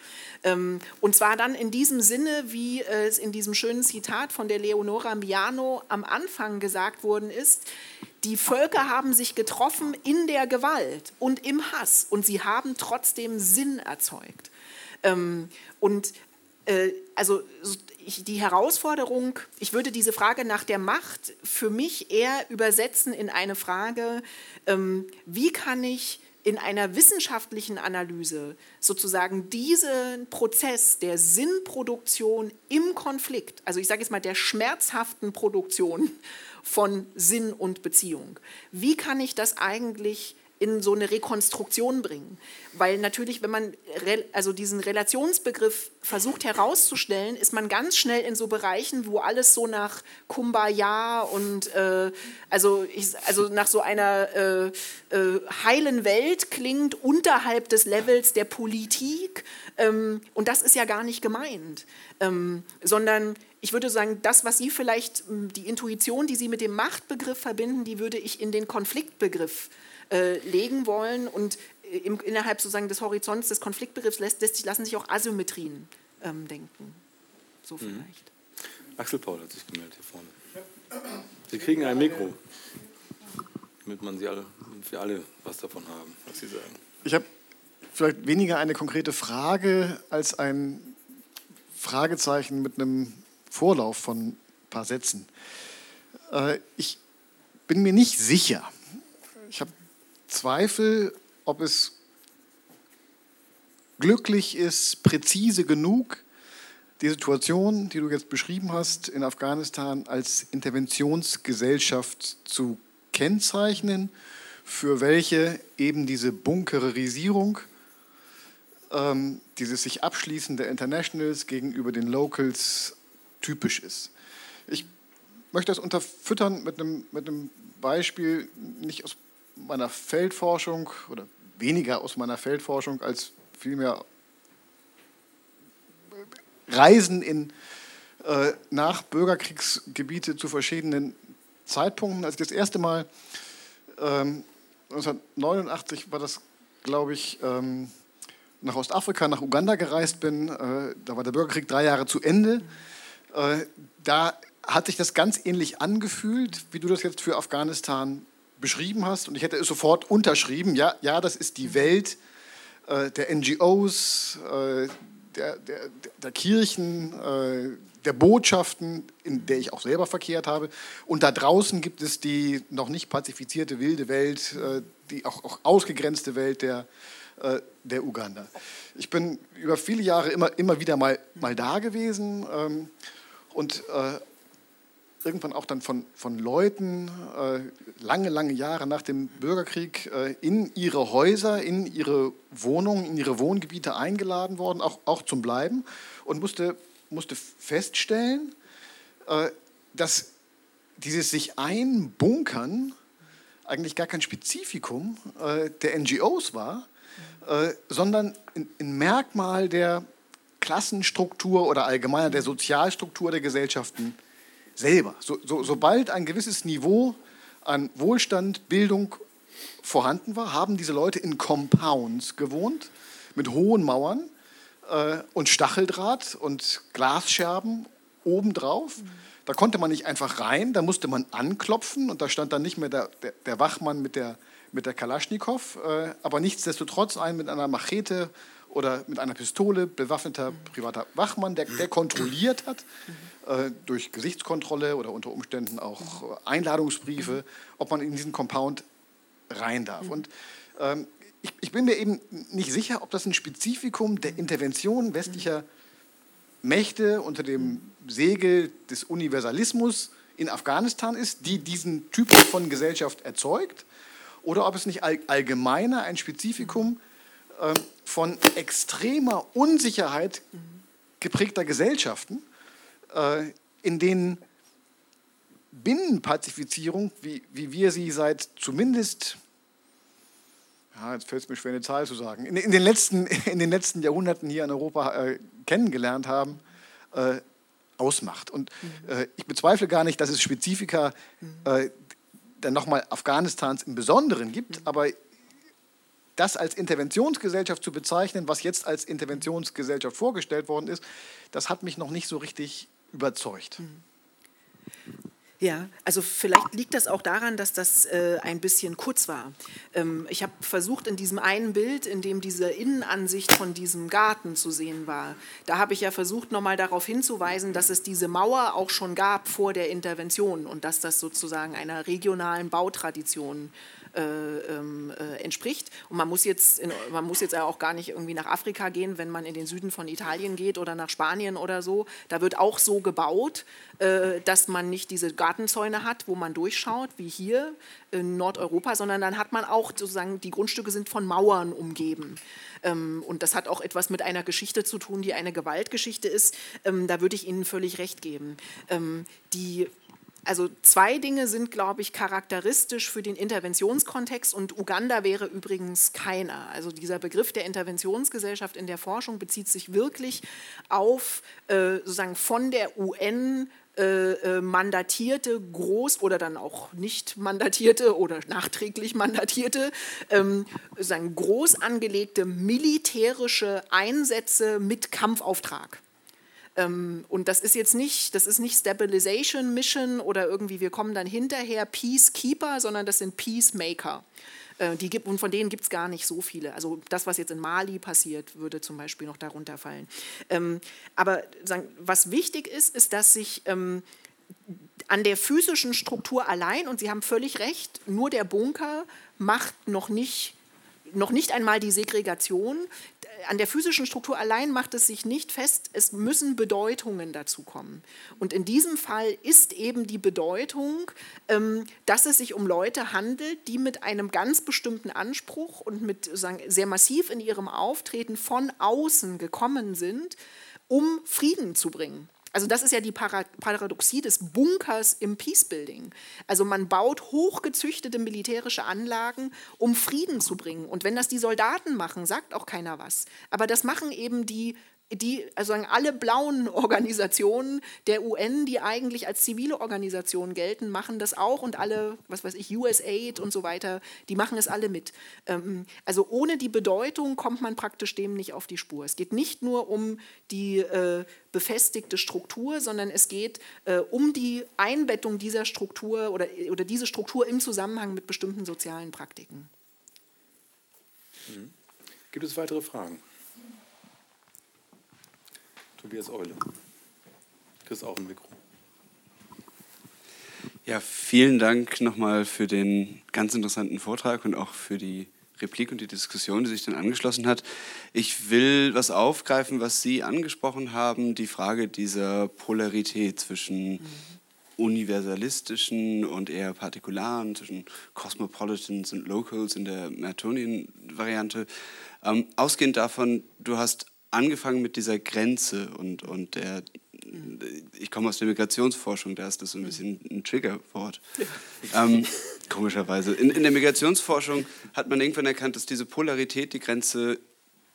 Ähm, und zwar dann in diesem Sinne, wie es in diesem schönen Zitat von der Leonora Miano am Anfang gesagt worden ist, die Völker haben sich getroffen in der Gewalt und im Hass und sie haben trotzdem Sinn erzeugt. Ähm, und äh, also die Herausforderung, ich würde diese Frage nach der Macht für mich eher übersetzen in eine Frage, ähm, wie kann ich in einer wissenschaftlichen Analyse sozusagen diesen Prozess der Sinnproduktion im Konflikt, also ich sage jetzt mal der schmerzhaften Produktion von Sinn und Beziehung. Wie kann ich das eigentlich in so eine Rekonstruktion bringen. Weil natürlich, wenn man also diesen Relationsbegriff versucht herauszustellen, ist man ganz schnell in so Bereichen, wo alles so nach Kumbaya und äh, also, ich, also nach so einer äh, äh, heilen Welt klingt, unterhalb des Levels der Politik. Ähm, und das ist ja gar nicht gemeint, ähm, sondern ich würde sagen, das, was Sie vielleicht, die Intuition, die Sie mit dem Machtbegriff verbinden, die würde ich in den Konfliktbegriff äh, äh, legen wollen. Und äh, im, innerhalb sozusagen des Horizonts des Konfliktbegriffs lässt, lässt, lassen sich auch Asymmetrien ähm, denken. So mhm. vielleicht. Mhm. Axel Paul hat sich gemeldet hier vorne. Sie kriegen ein Mikro, damit man Sie alle, wir alle was davon haben, was Sie sagen. Ich habe vielleicht weniger eine konkrete Frage als ein Fragezeichen mit einem Vorlauf von ein paar Sätzen. Äh, ich bin mir nicht sicher, ich habe Zweifel, ob es glücklich ist, präzise genug, die Situation, die du jetzt beschrieben hast, in Afghanistan als Interventionsgesellschaft zu kennzeichnen, für welche eben diese Bunkerisierung, ähm, dieses sich Abschließen der Internationals gegenüber den Locals typisch ist. Ich möchte das unterfüttern mit einem, mit einem Beispiel, nicht aus meiner Feldforschung oder weniger aus meiner Feldforschung als vielmehr Reisen in äh, nach Bürgerkriegsgebiete zu verschiedenen Zeitpunkten. Als ich das erste Mal ähm, 1989 war das, glaube ich, ähm, nach Ostafrika, nach Uganda gereist bin. Äh, da war der Bürgerkrieg drei Jahre zu Ende. Äh, da hat sich das ganz ähnlich angefühlt, wie du das jetzt für Afghanistan beschrieben hast. Und ich hätte es sofort unterschrieben. Ja, ja das ist die Welt äh, der NGOs, äh, der, der, der Kirchen, äh, der Botschaften, in der ich auch selber verkehrt habe. Und da draußen gibt es die noch nicht pazifizierte wilde Welt, äh, die auch, auch ausgegrenzte Welt der, äh, der Uganda. Ich bin über viele Jahre immer, immer wieder mal, mal da gewesen ähm, und äh, irgendwann auch dann von, von Leuten äh, lange, lange Jahre nach dem Bürgerkrieg äh, in ihre Häuser, in ihre Wohnungen, in ihre Wohngebiete eingeladen worden, auch, auch zum Bleiben. Und musste, musste feststellen, äh, dass dieses sich einbunkern eigentlich gar kein Spezifikum äh, der NGOs war, äh, sondern ein, ein Merkmal der Klassenstruktur oder allgemeiner der Sozialstruktur der Gesellschaften selber. So, so, sobald ein gewisses Niveau an Wohlstand, Bildung vorhanden war, haben diese Leute in Compounds gewohnt, mit hohen Mauern äh, und Stacheldraht und Glasscherben obendrauf. Da konnte man nicht einfach rein, da musste man anklopfen und da stand dann nicht mehr der, der, der Wachmann mit der, mit der Kalaschnikow, äh, aber nichtsdestotrotz ein mit einer Machete oder mit einer Pistole bewaffneter privater Wachmann, der, der kontrolliert hat, äh, durch Gesichtskontrolle oder unter Umständen auch äh, Einladungsbriefe, ob man in diesen Compound rein darf. Und ähm, ich, ich, bin mir eben nicht sicher, ob das ein Spezifikum der Intervention westlicher Mächte unter dem Segel des Universalismus in Afghanistan ist, die diesen Typ von Gesellschaft erzeugt, oder ob es nicht allgemeiner ein Spezifikum äh, von extremer Unsicherheit geprägter Gesellschaften, äh, in denen Binnenpazifizierung, wie, wie wir sie seit zumindest, ja, jetzt fällt es mir schwer, eine Zahl zu sagen, in, in, den, letzten, in den letzten Jahrhunderten hier in Europa äh, kennengelernt haben, äh, ausmacht. Und äh, ich bezweifle gar nicht, dass es Spezifika äh, dann nochmal Afghanistans im Besonderen gibt, aber das als Interventionsgesellschaft zu bezeichnen, was jetzt als Interventionsgesellschaft vorgestellt worden ist, das hat mich noch nicht so richtig überzeugt. Ja, also vielleicht liegt das auch daran, dass das äh, ein bisschen kurz war. Ähm, ich habe versucht, in diesem einen Bild, in dem diese Innenansicht von diesem Garten zu sehen war, da habe ich ja versucht, nochmal darauf hinzuweisen, dass es diese Mauer auch schon gab vor der Intervention und dass das sozusagen einer regionalen Bautradition äh, äh, ähm, äh, entspricht. Und man muss, jetzt in, man muss jetzt auch gar nicht irgendwie nach Afrika gehen, wenn man in den Süden von Italien geht oder nach Spanien oder so. Da wird auch so gebaut, äh, dass man nicht diese Gartenzäune hat, wo man durchschaut, wie hier in Nordeuropa, sondern dann hat man auch sozusagen, die Grundstücke sind von Mauern umgeben. Ähm, und das hat auch etwas mit einer Geschichte zu tun, die eine Gewaltgeschichte ist. Ähm, da würde ich Ihnen völlig recht geben. Ähm, die also zwei Dinge sind, glaube ich, charakteristisch für den Interventionskontext und Uganda wäre übrigens keiner. Also dieser Begriff der Interventionsgesellschaft in der Forschung bezieht sich wirklich auf äh, sozusagen von der UN äh, äh, mandatierte, groß oder dann auch nicht mandatierte oder nachträglich mandatierte, ähm, sagen, groß angelegte militärische Einsätze mit Kampfauftrag. Ähm, und das ist jetzt nicht, das ist nicht Stabilization Mission oder irgendwie wir kommen dann hinterher Peacekeeper, sondern das sind Peacemaker. Äh, die gibt, und von denen gibt es gar nicht so viele. Also das, was jetzt in Mali passiert, würde zum Beispiel noch darunter fallen. Ähm, aber was wichtig ist, ist, dass sich ähm, an der physischen Struktur allein, und Sie haben völlig recht, nur der Bunker macht noch nicht noch nicht einmal die Segregation. An der physischen Struktur allein macht es sich nicht fest, es müssen Bedeutungen dazu kommen. Und in diesem Fall ist eben die Bedeutung, ähm, dass es sich um Leute handelt, die mit einem ganz bestimmten Anspruch und mit sagen, sehr massiv in ihrem Auftreten von außen gekommen sind, um Frieden zu bringen. Also das ist ja die Paradoxie des Bunkers im Peacebuilding. Also man baut hochgezüchtete militärische Anlagen, um Frieden zu bringen. Und wenn das die Soldaten machen, sagt auch keiner was. Aber das machen eben die die, also alle blauen Organisationen der UN, die eigentlich als zivile Organisationen gelten, machen das auch und alle, was weiß ich, USAID und so weiter, die machen es alle mit. Ähm, also ohne die Bedeutung kommt man praktisch dem nicht auf die Spur. Es geht nicht nur um die äh, befestigte Struktur, sondern es geht äh, um die Einbettung dieser Struktur oder, oder diese Struktur im Zusammenhang mit bestimmten sozialen Praktiken. Mhm. Gibt es weitere Fragen? Tobias Eule. Kriegst auch ein Mikro. Ja, vielen Dank nochmal für den ganz interessanten Vortrag und auch für die Replik und die Diskussion, die sich dann angeschlossen hat. Ich will was aufgreifen, was Sie angesprochen haben, die Frage dieser Polarität zwischen mhm. universalistischen und eher partikularen, zwischen Cosmopolitans und Locals in der Mertonien-Variante. Ähm, ausgehend davon, du hast angefangen mit dieser Grenze und, und der ich komme aus der Migrationsforschung, da ist das so ein bisschen ein Triggerwort. Ähm, komischerweise. In, in, der Migrationsforschung hat man irgendwann erkannt, dass diese Polarität, die Grenze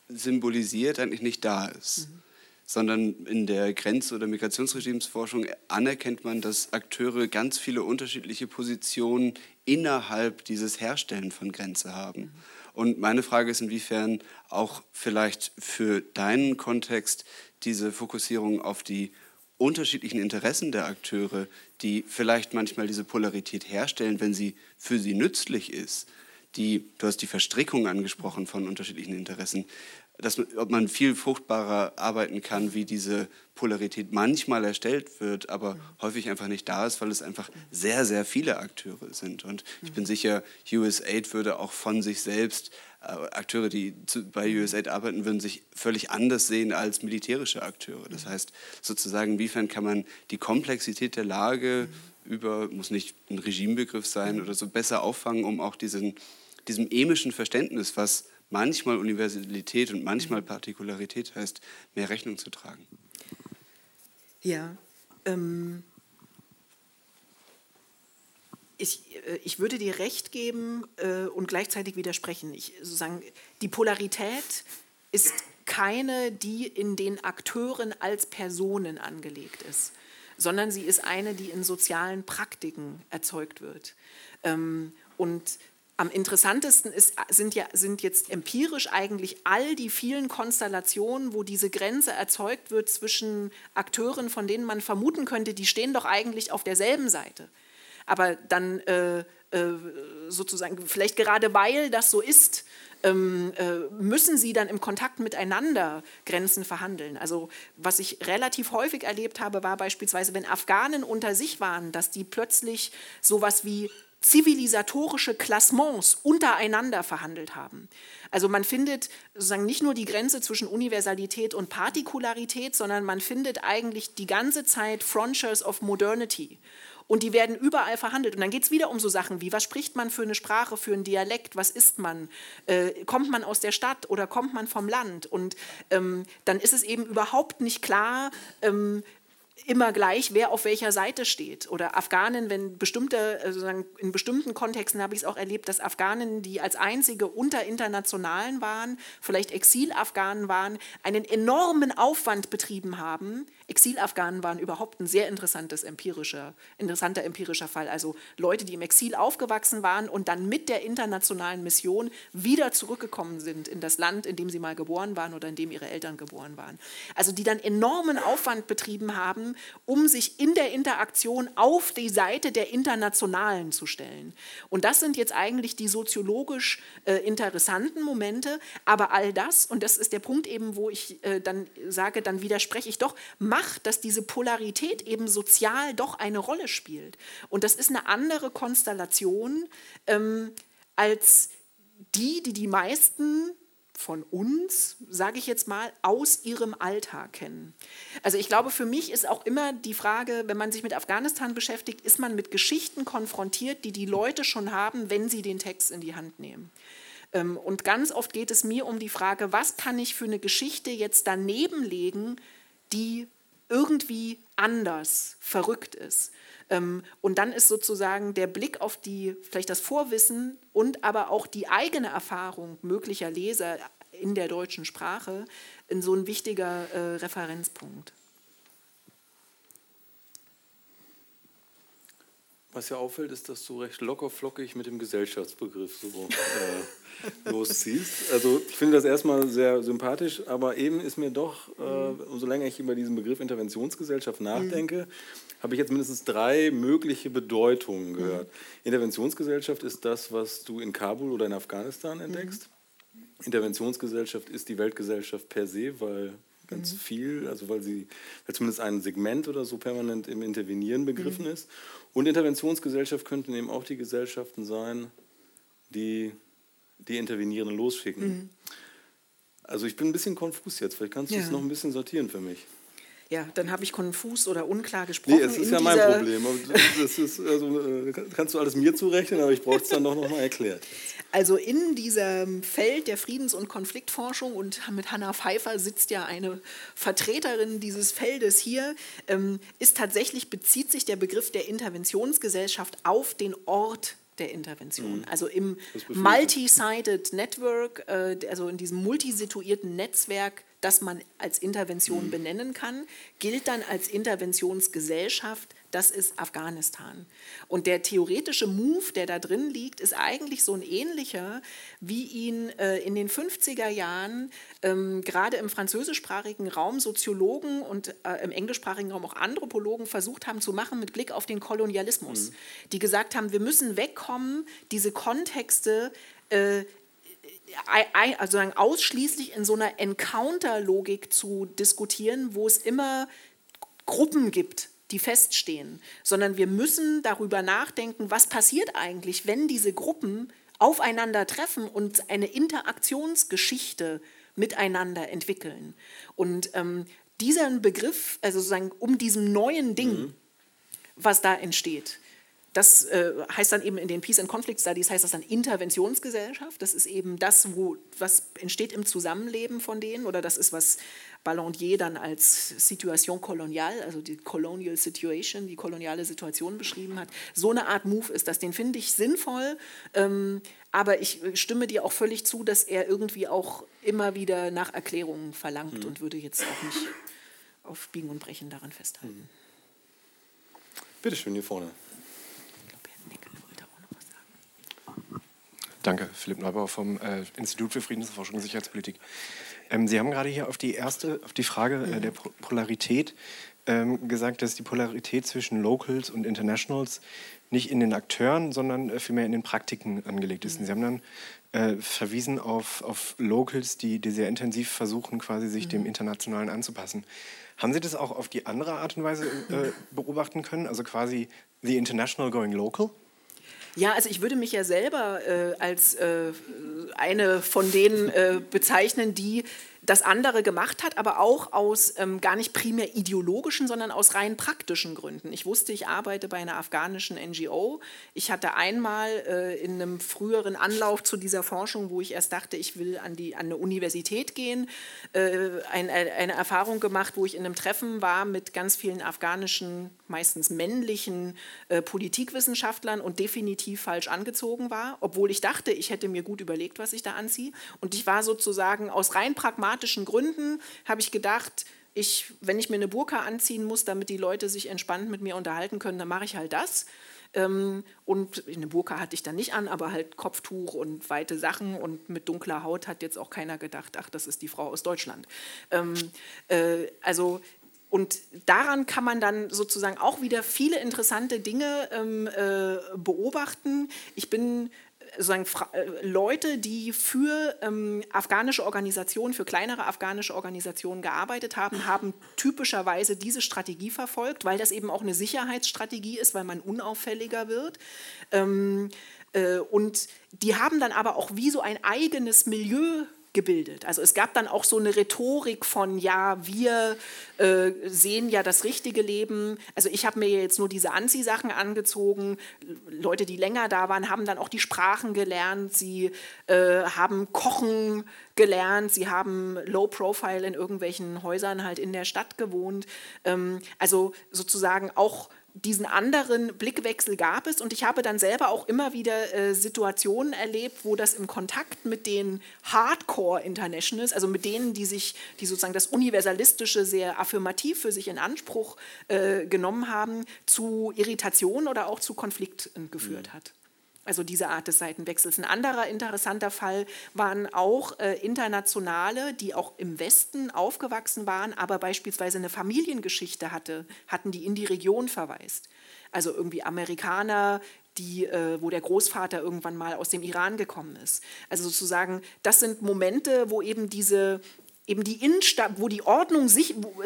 symbolisiert, eigentlich nicht da ist. Mhm. Sondern in der Grenz- oder Migrationsregimesforschung anerkennt man, dass Akteure ganz viele unterschiedliche Positionen innerhalb dieses Herstellen von Grenze haben. Mhm. Und meine Frage ist, inwiefern auch vielleicht für deinen Kontext diese Fokussierung auf die unterschiedlichen Interessen der Akteure, die vielleicht manchmal diese Polarität herstellen, wenn sie für sie nützlich ist. Die, du hast die Verstrickung angesprochen von unterschiedlichen Interessen, dass man, ob man viel fruchtbarer arbeiten kann, wie diese Polarität manchmal erstellt wird, aber mhm. häufig einfach nicht da ist, weil es einfach sehr, sehr viele Akteure sind. Und ich bin sicher, USAID würde auch von sich selbst äh, Akteure, die zu, bei USAID arbeiten, würden sich völlig anders sehen als militärische Akteure. Das heißt, sozusagen, inwiefern kann man die Komplexität der Lage über, muss nicht ein Regimebegriff sein oder so, besser auffangen, um auch diesen, diesem emischen Verständnis, was manchmal Universalität und manchmal Partikularität heißt, mehr Rechnung zu tragen. Ja, ähm, ich, äh, ich würde dir recht geben äh, und gleichzeitig widersprechen. Ich, sozusagen, die Polarität ist keine, die in den Akteuren als Personen angelegt ist, sondern sie ist eine, die in sozialen Praktiken erzeugt wird. Ähm, und am interessantesten ist, sind, ja, sind jetzt empirisch eigentlich all die vielen Konstellationen, wo diese Grenze erzeugt wird zwischen Akteuren, von denen man vermuten könnte, die stehen doch eigentlich auf derselben Seite aber dann äh, äh, sozusagen, vielleicht gerade weil das so ist, ähm, äh, müssen sie dann im Kontakt miteinander Grenzen verhandeln. Also was ich relativ häufig erlebt habe, war beispielsweise, wenn Afghanen unter sich waren, dass die plötzlich sowas wie zivilisatorische Klassements untereinander verhandelt haben. Also man findet sozusagen nicht nur die Grenze zwischen Universalität und Partikularität, sondern man findet eigentlich die ganze Zeit Frontiers of Modernity. Und die werden überall verhandelt. Und dann geht es wieder um so Sachen wie, was spricht man für eine Sprache, für einen Dialekt, was ist man? Äh, kommt man aus der Stadt oder kommt man vom Land? Und ähm, dann ist es eben überhaupt nicht klar, ähm, immer gleich, wer auf welcher Seite steht. Oder Afghanen, wenn bestimmte, also in bestimmten Kontexten habe ich es auch erlebt, dass Afghanen, die als einzige unter Internationalen waren, vielleicht Exilafghanen waren, einen enormen Aufwand betrieben haben, Exilafghanen waren überhaupt ein sehr interessantes empirischer, interessanter empirischer Fall. Also Leute, die im Exil aufgewachsen waren und dann mit der internationalen Mission wieder zurückgekommen sind in das Land, in dem sie mal geboren waren oder in dem ihre Eltern geboren waren. Also die dann enormen Aufwand betrieben haben, um sich in der Interaktion auf die Seite der Internationalen zu stellen. Und das sind jetzt eigentlich die soziologisch äh, interessanten Momente. Aber all das, und das ist der Punkt eben, wo ich äh, dann sage, dann widerspreche ich doch, macht, dass diese Polarität eben sozial doch eine Rolle spielt. Und das ist eine andere Konstellation ähm, als die, die die meisten von uns, sage ich jetzt mal, aus ihrem Alltag kennen. Also ich glaube, für mich ist auch immer die Frage, wenn man sich mit Afghanistan beschäftigt, ist man mit Geschichten konfrontiert, die die Leute schon haben, wenn sie den Text in die Hand nehmen. Ähm, und ganz oft geht es mir um die Frage, was kann ich für eine Geschichte jetzt daneben legen, die irgendwie anders, verrückt ist. Ähm, und dann ist sozusagen der Blick auf die, vielleicht das Vorwissen und aber auch die eigene Erfahrung möglicher Leser in der deutschen Sprache in so ein wichtiger äh, Referenzpunkt. Was ja auffällt, ist, dass du recht lockerflockig mit dem Gesellschaftsbegriff so äh, losziehst. Also ich finde das erstmal sehr sympathisch, aber eben ist mir doch, äh, umso länger ich über diesen Begriff Interventionsgesellschaft nachdenke, mhm. habe ich jetzt mindestens drei mögliche Bedeutungen gehört. Mhm. Interventionsgesellschaft ist das, was du in Kabul oder in Afghanistan entdeckst. Mhm. Interventionsgesellschaft ist die Weltgesellschaft per se, weil ganz mhm. viel, also weil sie weil zumindest ein Segment oder so permanent im Intervenieren begriffen mhm. ist. Und Interventionsgesellschaft könnten eben auch die Gesellschaften sein, die die Intervenierenden losschicken. Mhm. Also ich bin ein bisschen konfus jetzt, vielleicht kannst du es noch ein bisschen sortieren für mich. Ja, dann habe ich konfus oder unklar gesprochen. Nee, es ist ja mein Problem. Das ist, also, äh, kannst du alles mir zurechnen, aber ich brauche es dann doch nochmal erklärt. Also in diesem Feld der Friedens- und Konfliktforschung und mit Hanna Pfeiffer sitzt ja eine Vertreterin dieses Feldes hier, ähm, ist tatsächlich, bezieht sich der Begriff der Interventionsgesellschaft auf den Ort der Intervention. Mhm. Also im Multi-Sided Network, äh, also in diesem multisituierten Netzwerk das man als Intervention mhm. benennen kann, gilt dann als Interventionsgesellschaft, das ist Afghanistan. Und der theoretische Move, der da drin liegt, ist eigentlich so ein ähnlicher, wie ihn äh, in den 50er Jahren ähm, gerade im französischsprachigen Raum Soziologen und äh, im englischsprachigen Raum auch Anthropologen versucht haben zu machen mit Blick auf den Kolonialismus. Mhm. Die gesagt haben, wir müssen wegkommen, diese Kontexte äh, also ausschließlich in so einer Encounter-Logik zu diskutieren, wo es immer Gruppen gibt, die feststehen, sondern wir müssen darüber nachdenken, was passiert eigentlich, wenn diese Gruppen aufeinandertreffen und eine Interaktionsgeschichte miteinander entwickeln. Und ähm, dieser Begriff, also sozusagen um diesem neuen Ding, mhm. was da entsteht, das äh, heißt dann eben in den Peace and Conflict Studies heißt das dann Interventionsgesellschaft. Das ist eben das, wo, was entsteht im Zusammenleben von denen oder das ist, was Ballandier dann als Situation kolonial, also die Colonial Situation, die koloniale Situation beschrieben hat. So eine Art Move ist das. Den finde ich sinnvoll, ähm, aber ich stimme dir auch völlig zu, dass er irgendwie auch immer wieder nach Erklärungen verlangt mhm. und würde jetzt auch nicht auf Biegen und Brechen daran festhalten. Mhm. Bitte schön, hier vorne. Danke, Philipp Neubauer vom äh, Institut für Friedensforschung und Sicherheitspolitik. Ähm, Sie haben gerade hier auf die erste, auf die Frage äh, der Polarität ähm, gesagt, dass die Polarität zwischen Locals und Internationals nicht in den Akteuren, sondern äh, vielmehr in den Praktiken angelegt ist. Und Sie haben dann äh, verwiesen auf, auf Locals, die, die sehr intensiv versuchen, quasi sich mhm. dem Internationalen anzupassen. Haben Sie das auch auf die andere Art und Weise äh, beobachten können? Also quasi the international going local? Ja, also ich würde mich ja selber äh, als äh, eine von denen äh, bezeichnen, die das andere gemacht hat, aber auch aus ähm, gar nicht primär ideologischen, sondern aus rein praktischen Gründen. Ich wusste, ich arbeite bei einer afghanischen NGO. Ich hatte einmal äh, in einem früheren Anlauf zu dieser Forschung, wo ich erst dachte, ich will an, die, an eine Universität gehen, äh, ein, eine Erfahrung gemacht, wo ich in einem Treffen war mit ganz vielen afghanischen, meistens männlichen äh, Politikwissenschaftlern und definitiv falsch angezogen war, obwohl ich dachte, ich hätte mir gut überlegt, was ich da anziehe. Und ich war sozusagen aus rein pragmatischen pragmatischen Gründen habe ich gedacht, ich, wenn ich mir eine Burka anziehen muss, damit die Leute sich entspannt mit mir unterhalten können, dann mache ich halt das. Ähm, und eine Burka hatte ich dann nicht an, aber halt Kopftuch und weite Sachen und mit dunkler Haut hat jetzt auch keiner gedacht, ach, das ist die Frau aus Deutschland. Ähm, äh, also und daran kann man dann sozusagen auch wieder viele interessante Dinge ähm, äh, beobachten. Ich bin sozusagen äh, Leute, die für ähm, afghanische Organisationen, für kleinere afghanische Organisationen gearbeitet haben, haben typischerweise diese Strategie verfolgt, weil das eben auch eine Sicherheitsstrategie ist, weil man unauffälliger wird. Ähm, äh, und die haben dann aber auch wie so ein eigenes Milieu gebildet. Also es gab dann auch so eine Rhetorik von, ja, wir äh, sehen ja das richtige Leben. Also ich habe mir jetzt nur diese Anziehsachen angezogen. Leute, die länger da waren, haben dann auch die Sprachen gelernt. Sie äh, haben Kochen gelernt. Sie haben Low Profile in irgendwelchen Häusern halt in der Stadt gewohnt. Ähm, also sozusagen auch diesen anderen Blickwechsel gab es und ich habe dann selber auch immer wieder äh, Situationen erlebt, wo das im Kontakt mit den Hardcore Internationals, also mit denen, die sich, die sozusagen das Universalistische sehr affirmativ für sich in Anspruch äh, genommen haben, zu Irritation oder auch zu Konflikten geführt mhm. hat also diese Art des Seitenwechsels. Ein anderer interessanter Fall waren auch äh, Internationale, die auch im Westen aufgewachsen waren, aber beispielsweise eine Familiengeschichte hatte, hatten, die in die Region verweist. Also irgendwie Amerikaner, die, äh, wo der Großvater irgendwann mal aus dem Iran gekommen ist. Also sozusagen, das sind Momente, wo eben diese eben die Insta wo die Ordnung sich, wo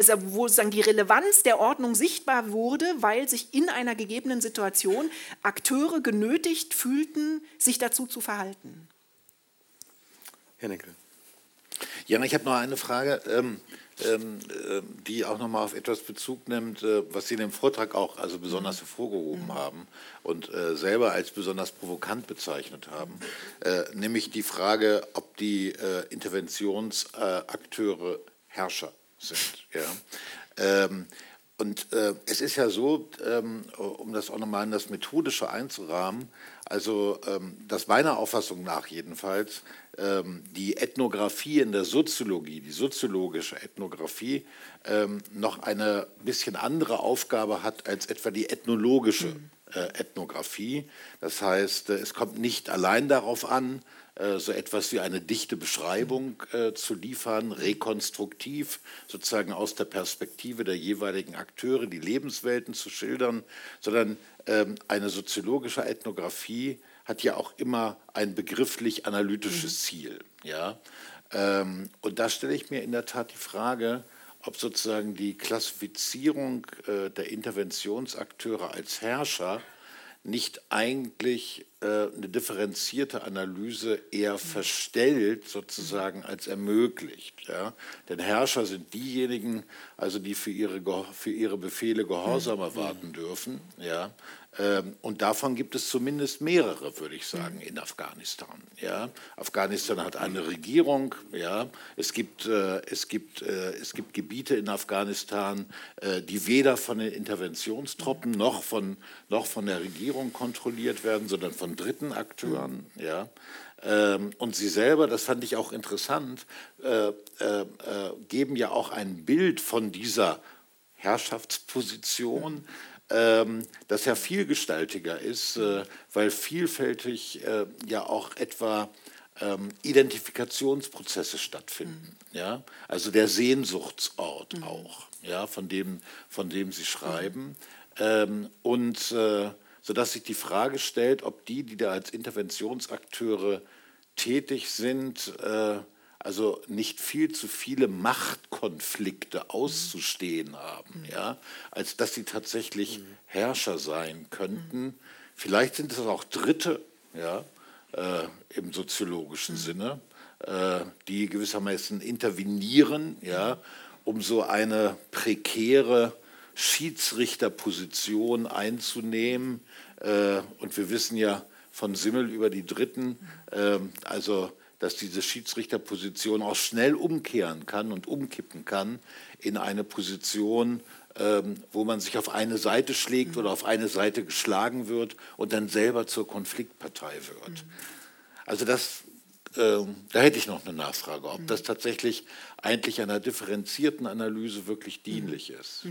sozusagen die Relevanz der Ordnung sichtbar wurde, weil sich in einer gegebenen Situation Akteure genötigt fühlten, sich dazu zu verhalten. Herr Neckel. Ja, ich habe noch eine Frage. Ähm, ähm, äh, die auch nochmal auf etwas Bezug nimmt, äh, was Sie in dem Vortrag auch also besonders mhm. hervorgehoben mhm. haben und äh, selber als besonders provokant bezeichnet haben, nämlich die Frage, ob die Interventionsakteure Herrscher sind. Ja? Ähm, und äh, es ist ja so, ähm, um das auch nochmal in das Methodische einzurahmen, also ähm, dass meiner Auffassung nach jedenfalls ähm, die Ethnographie in der Soziologie, die soziologische Ethnographie, ähm, noch eine bisschen andere Aufgabe hat als etwa die ethnologische mhm. äh, Ethnographie. Das heißt, äh, es kommt nicht allein darauf an, äh, so etwas wie eine dichte Beschreibung äh, zu liefern, rekonstruktiv sozusagen aus der Perspektive der jeweiligen Akteure die Lebenswelten zu schildern, sondern ähm, eine soziologische Ethnographie hat ja auch immer ein begrifflich analytisches mhm. Ziel. Ja? Ähm, und da stelle ich mir in der Tat die Frage, ob sozusagen die Klassifizierung äh, der Interventionsakteure als Herrscher nicht eigentlich äh, eine differenzierte Analyse eher verstellt sozusagen als ermöglicht. Ja? Denn Herrscher sind diejenigen, also die für ihre, für ihre Befehle Gehorsam mhm. erwarten dürfen. Ja? Ähm, und davon gibt es zumindest mehrere, würde ich sagen, mhm. in Afghanistan. Ja, Afghanistan hat eine Regierung. Ja, es gibt, äh, es gibt, äh, es gibt Gebiete in Afghanistan, äh, die weder von den Interventionstruppen noch von, noch von der Regierung kontrolliert werden, sondern von dritten Akteuren. Mhm. Ja. Ähm, und sie selber, das fand ich auch interessant, geben ja auch ein Bild von dieser Herrschaftsposition ähm, das ja vielgestaltiger ist, äh, weil vielfältig äh, ja auch etwa ähm, Identifikationsprozesse stattfinden. Mhm. Ja? Also der Sehnsuchtsort mhm. auch, ja? von, dem, von dem Sie schreiben. Ähm, und äh, sodass sich die Frage stellt, ob die, die da als Interventionsakteure tätig sind, äh, also nicht viel zu viele Machtkonflikte auszustehen haben, ja, als dass sie tatsächlich Herrscher sein könnten. Vielleicht sind es auch Dritte, ja, äh, im soziologischen Sinne, äh, die gewissermaßen intervenieren, ja, um so eine prekäre Schiedsrichterposition einzunehmen. Äh, und wir wissen ja von Simmel über die Dritten, äh, also dass diese Schiedsrichterposition auch schnell umkehren kann und umkippen kann in eine Position, ähm, wo man sich auf eine Seite schlägt mhm. oder auf eine Seite geschlagen wird und dann selber zur Konfliktpartei wird. Mhm. Also das, äh, da hätte ich noch eine Nachfrage, ob mhm. das tatsächlich eigentlich einer differenzierten Analyse wirklich dienlich ist.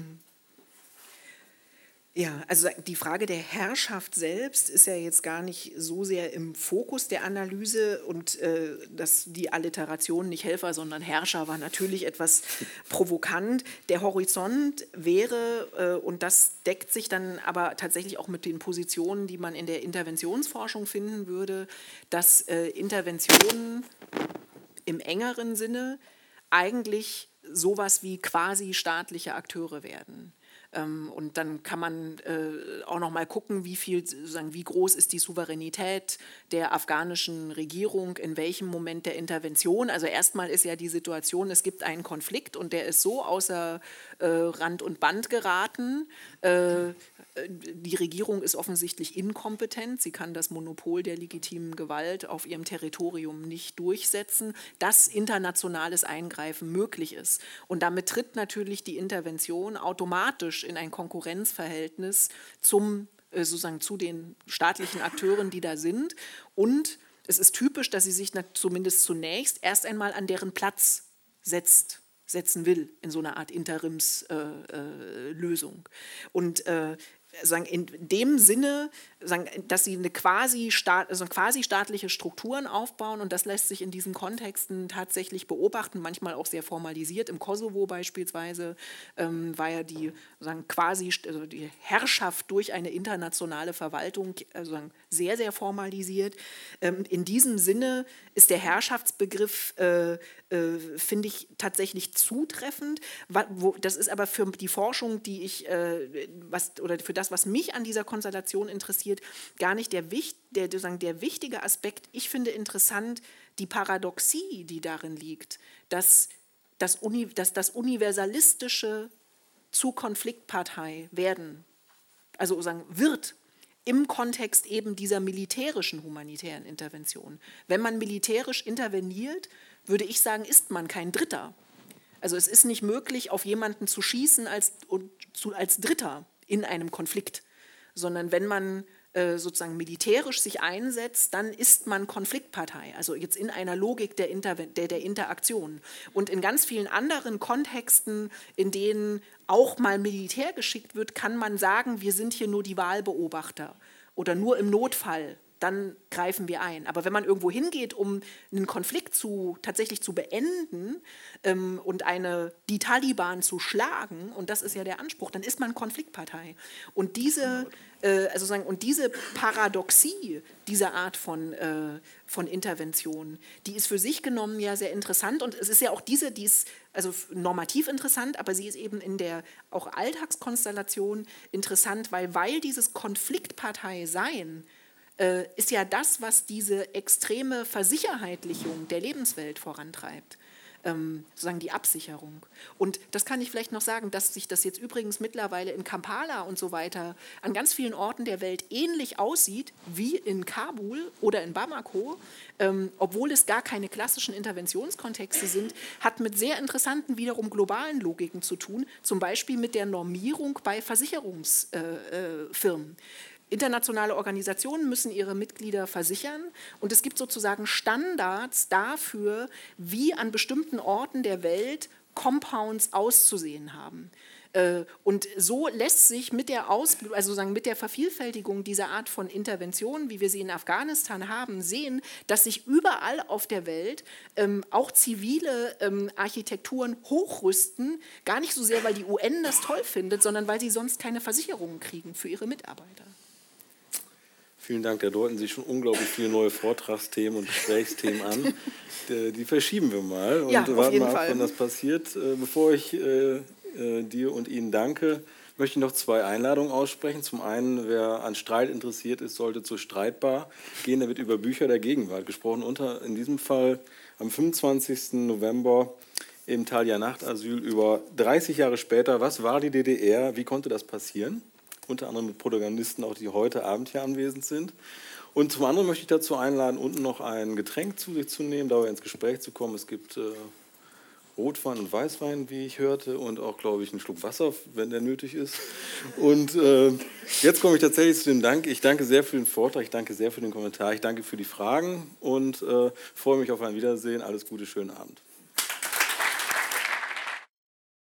Ja, also die Frage der Herrschaft selbst ist ja jetzt gar nicht so sehr im Fokus der Analyse und äh, dass die Alliteration nicht Helfer, sondern Herrscher war natürlich etwas provokant. Der Horizont wäre, äh, und das deckt sich dann aber tatsächlich auch mit den Positionen, die man in der Interventionsforschung finden würde, dass äh, Interventionen im engeren Sinne eigentlich sowas wie quasi staatliche Akteure werden. Ähm, und dann kann man äh, auch noch mal gucken, wie viel, sozusagen, wie groß ist die Souveränität der afghanischen Regierung, in welchem Moment der Intervention. Also erstmal ist ja die Situation, es gibt einen Konflikt und der ist so außer äh, Rand und Band geraten, äh, die Regierung ist offensichtlich inkompetent. Sie kann das Monopol der legitimen Gewalt auf ihrem Territorium nicht durchsetzen, dass internationales Eingreifen möglich ist. Und damit tritt natürlich die Intervention automatisch in ein Konkurrenzverhältnis zum, äh, sozusagen zu den staatlichen Akteuren, die da sind. Und es ist typisch, dass sie sich zumindest zunächst erst einmal an deren Platz setzt setzen will in so einer Art Interimslösung. Äh, äh, und äh, sagen, in dem Sinne, dass sie eine quasi, staat, also quasi staatliche Strukturen aufbauen und das lässt sich in diesen Kontexten tatsächlich beobachten, manchmal auch sehr formalisiert. Im Kosovo beispielsweise ähm, war ja die sagen, quasi also die Herrschaft durch eine internationale Verwaltung also sagen, sehr, sehr formalisiert. Ähm, in diesem Sinne ist der Herrschaftsbegriff, äh, äh, finde ich, tatsächlich zutreffend. Das ist aber für die Forschung, die ich, äh, was, oder für das, was mich an dieser Konstellation interessiert, gar nicht der, der, der wichtige Aspekt. Ich finde interessant die Paradoxie, die darin liegt, dass das, Uni, dass das Universalistische zu Konfliktpartei werden, also sagen, wird im Kontext eben dieser militärischen humanitären Intervention. Wenn man militärisch interveniert, würde ich sagen, ist man kein Dritter. Also es ist nicht möglich, auf jemanden zu schießen als, als Dritter in einem Konflikt, sondern wenn man sozusagen militärisch sich einsetzt, dann ist man Konfliktpartei, also jetzt in einer Logik der, Inter der, der Interaktion. Und in ganz vielen anderen Kontexten, in denen auch mal Militär geschickt wird, kann man sagen, wir sind hier nur die Wahlbeobachter oder nur im Notfall dann greifen wir ein. Aber wenn man irgendwo hingeht, um einen Konflikt zu, tatsächlich zu beenden ähm, und eine, die Taliban zu schlagen, und das ist ja der Anspruch, dann ist man Konfliktpartei. Und diese, äh, also sagen, und diese Paradoxie dieser Art von, äh, von Intervention, die ist für sich genommen ja sehr interessant. Und es ist ja auch diese, die ist also normativ interessant, aber sie ist eben in der auch Alltagskonstellation interessant, weil, weil dieses Konfliktpartei sein, äh, ist ja das, was diese extreme Versicherheitlichung der Lebenswelt vorantreibt. Ähm, sozusagen die Absicherung. Und das kann ich vielleicht noch sagen, dass sich das jetzt übrigens mittlerweile in Kampala und so weiter an ganz vielen Orten der Welt ähnlich aussieht wie in Kabul oder in Bamako, ähm, obwohl es gar keine klassischen Interventionskontexte sind, hat mit sehr interessanten wiederum globalen Logiken zu tun, zum Beispiel mit der Normierung bei Versicherungsfirmen. Äh, äh, Internationale Organisationen müssen ihre Mitglieder versichern und es gibt sozusagen Standards dafür, wie an bestimmten Orten der Welt Compounds auszusehen haben. Äh, und so lässt sich mit der, Aus, also sagen, mit der Vervielfältigung dieser Art von Interventionen, wie wir sie in Afghanistan haben, sehen, dass sich überall auf der Welt ähm, auch zivile ähm, Architekturen hochrüsten, gar nicht so sehr, weil die UN das toll findet, sondern weil sie sonst keine Versicherungen kriegen für ihre Mitarbeiter. Vielen Dank. Da deuten sich schon unglaublich viele neue Vortragsthemen und Gesprächsthemen an. Die verschieben wir mal und ja, warten mal ab, Fall. wann das passiert. Äh, bevor ich äh, äh, dir und Ihnen danke, möchte ich noch zwei Einladungen aussprechen. Zum einen, wer an Streit interessiert ist, sollte zur Streitbar gehen. Da wird über Bücher der Gegenwart gesprochen. Unter in diesem Fall am 25. November im Thalia Nachtasyl über 30 Jahre später. Was war die DDR? Wie konnte das passieren? Unter anderem mit Protagonisten, auch die heute Abend hier anwesend sind. Und zum anderen möchte ich dazu einladen, unten noch ein Getränk zu sich zu nehmen, dabei ins Gespräch zu kommen. Es gibt äh, Rotwein und Weißwein, wie ich hörte, und auch, glaube ich, einen Schluck Wasser, wenn der nötig ist. Und äh, jetzt komme ich tatsächlich zu dem Dank. Ich danke sehr für den Vortrag, ich danke sehr für den Kommentar, ich danke für die Fragen und äh, freue mich auf ein Wiedersehen. Alles Gute, schönen Abend.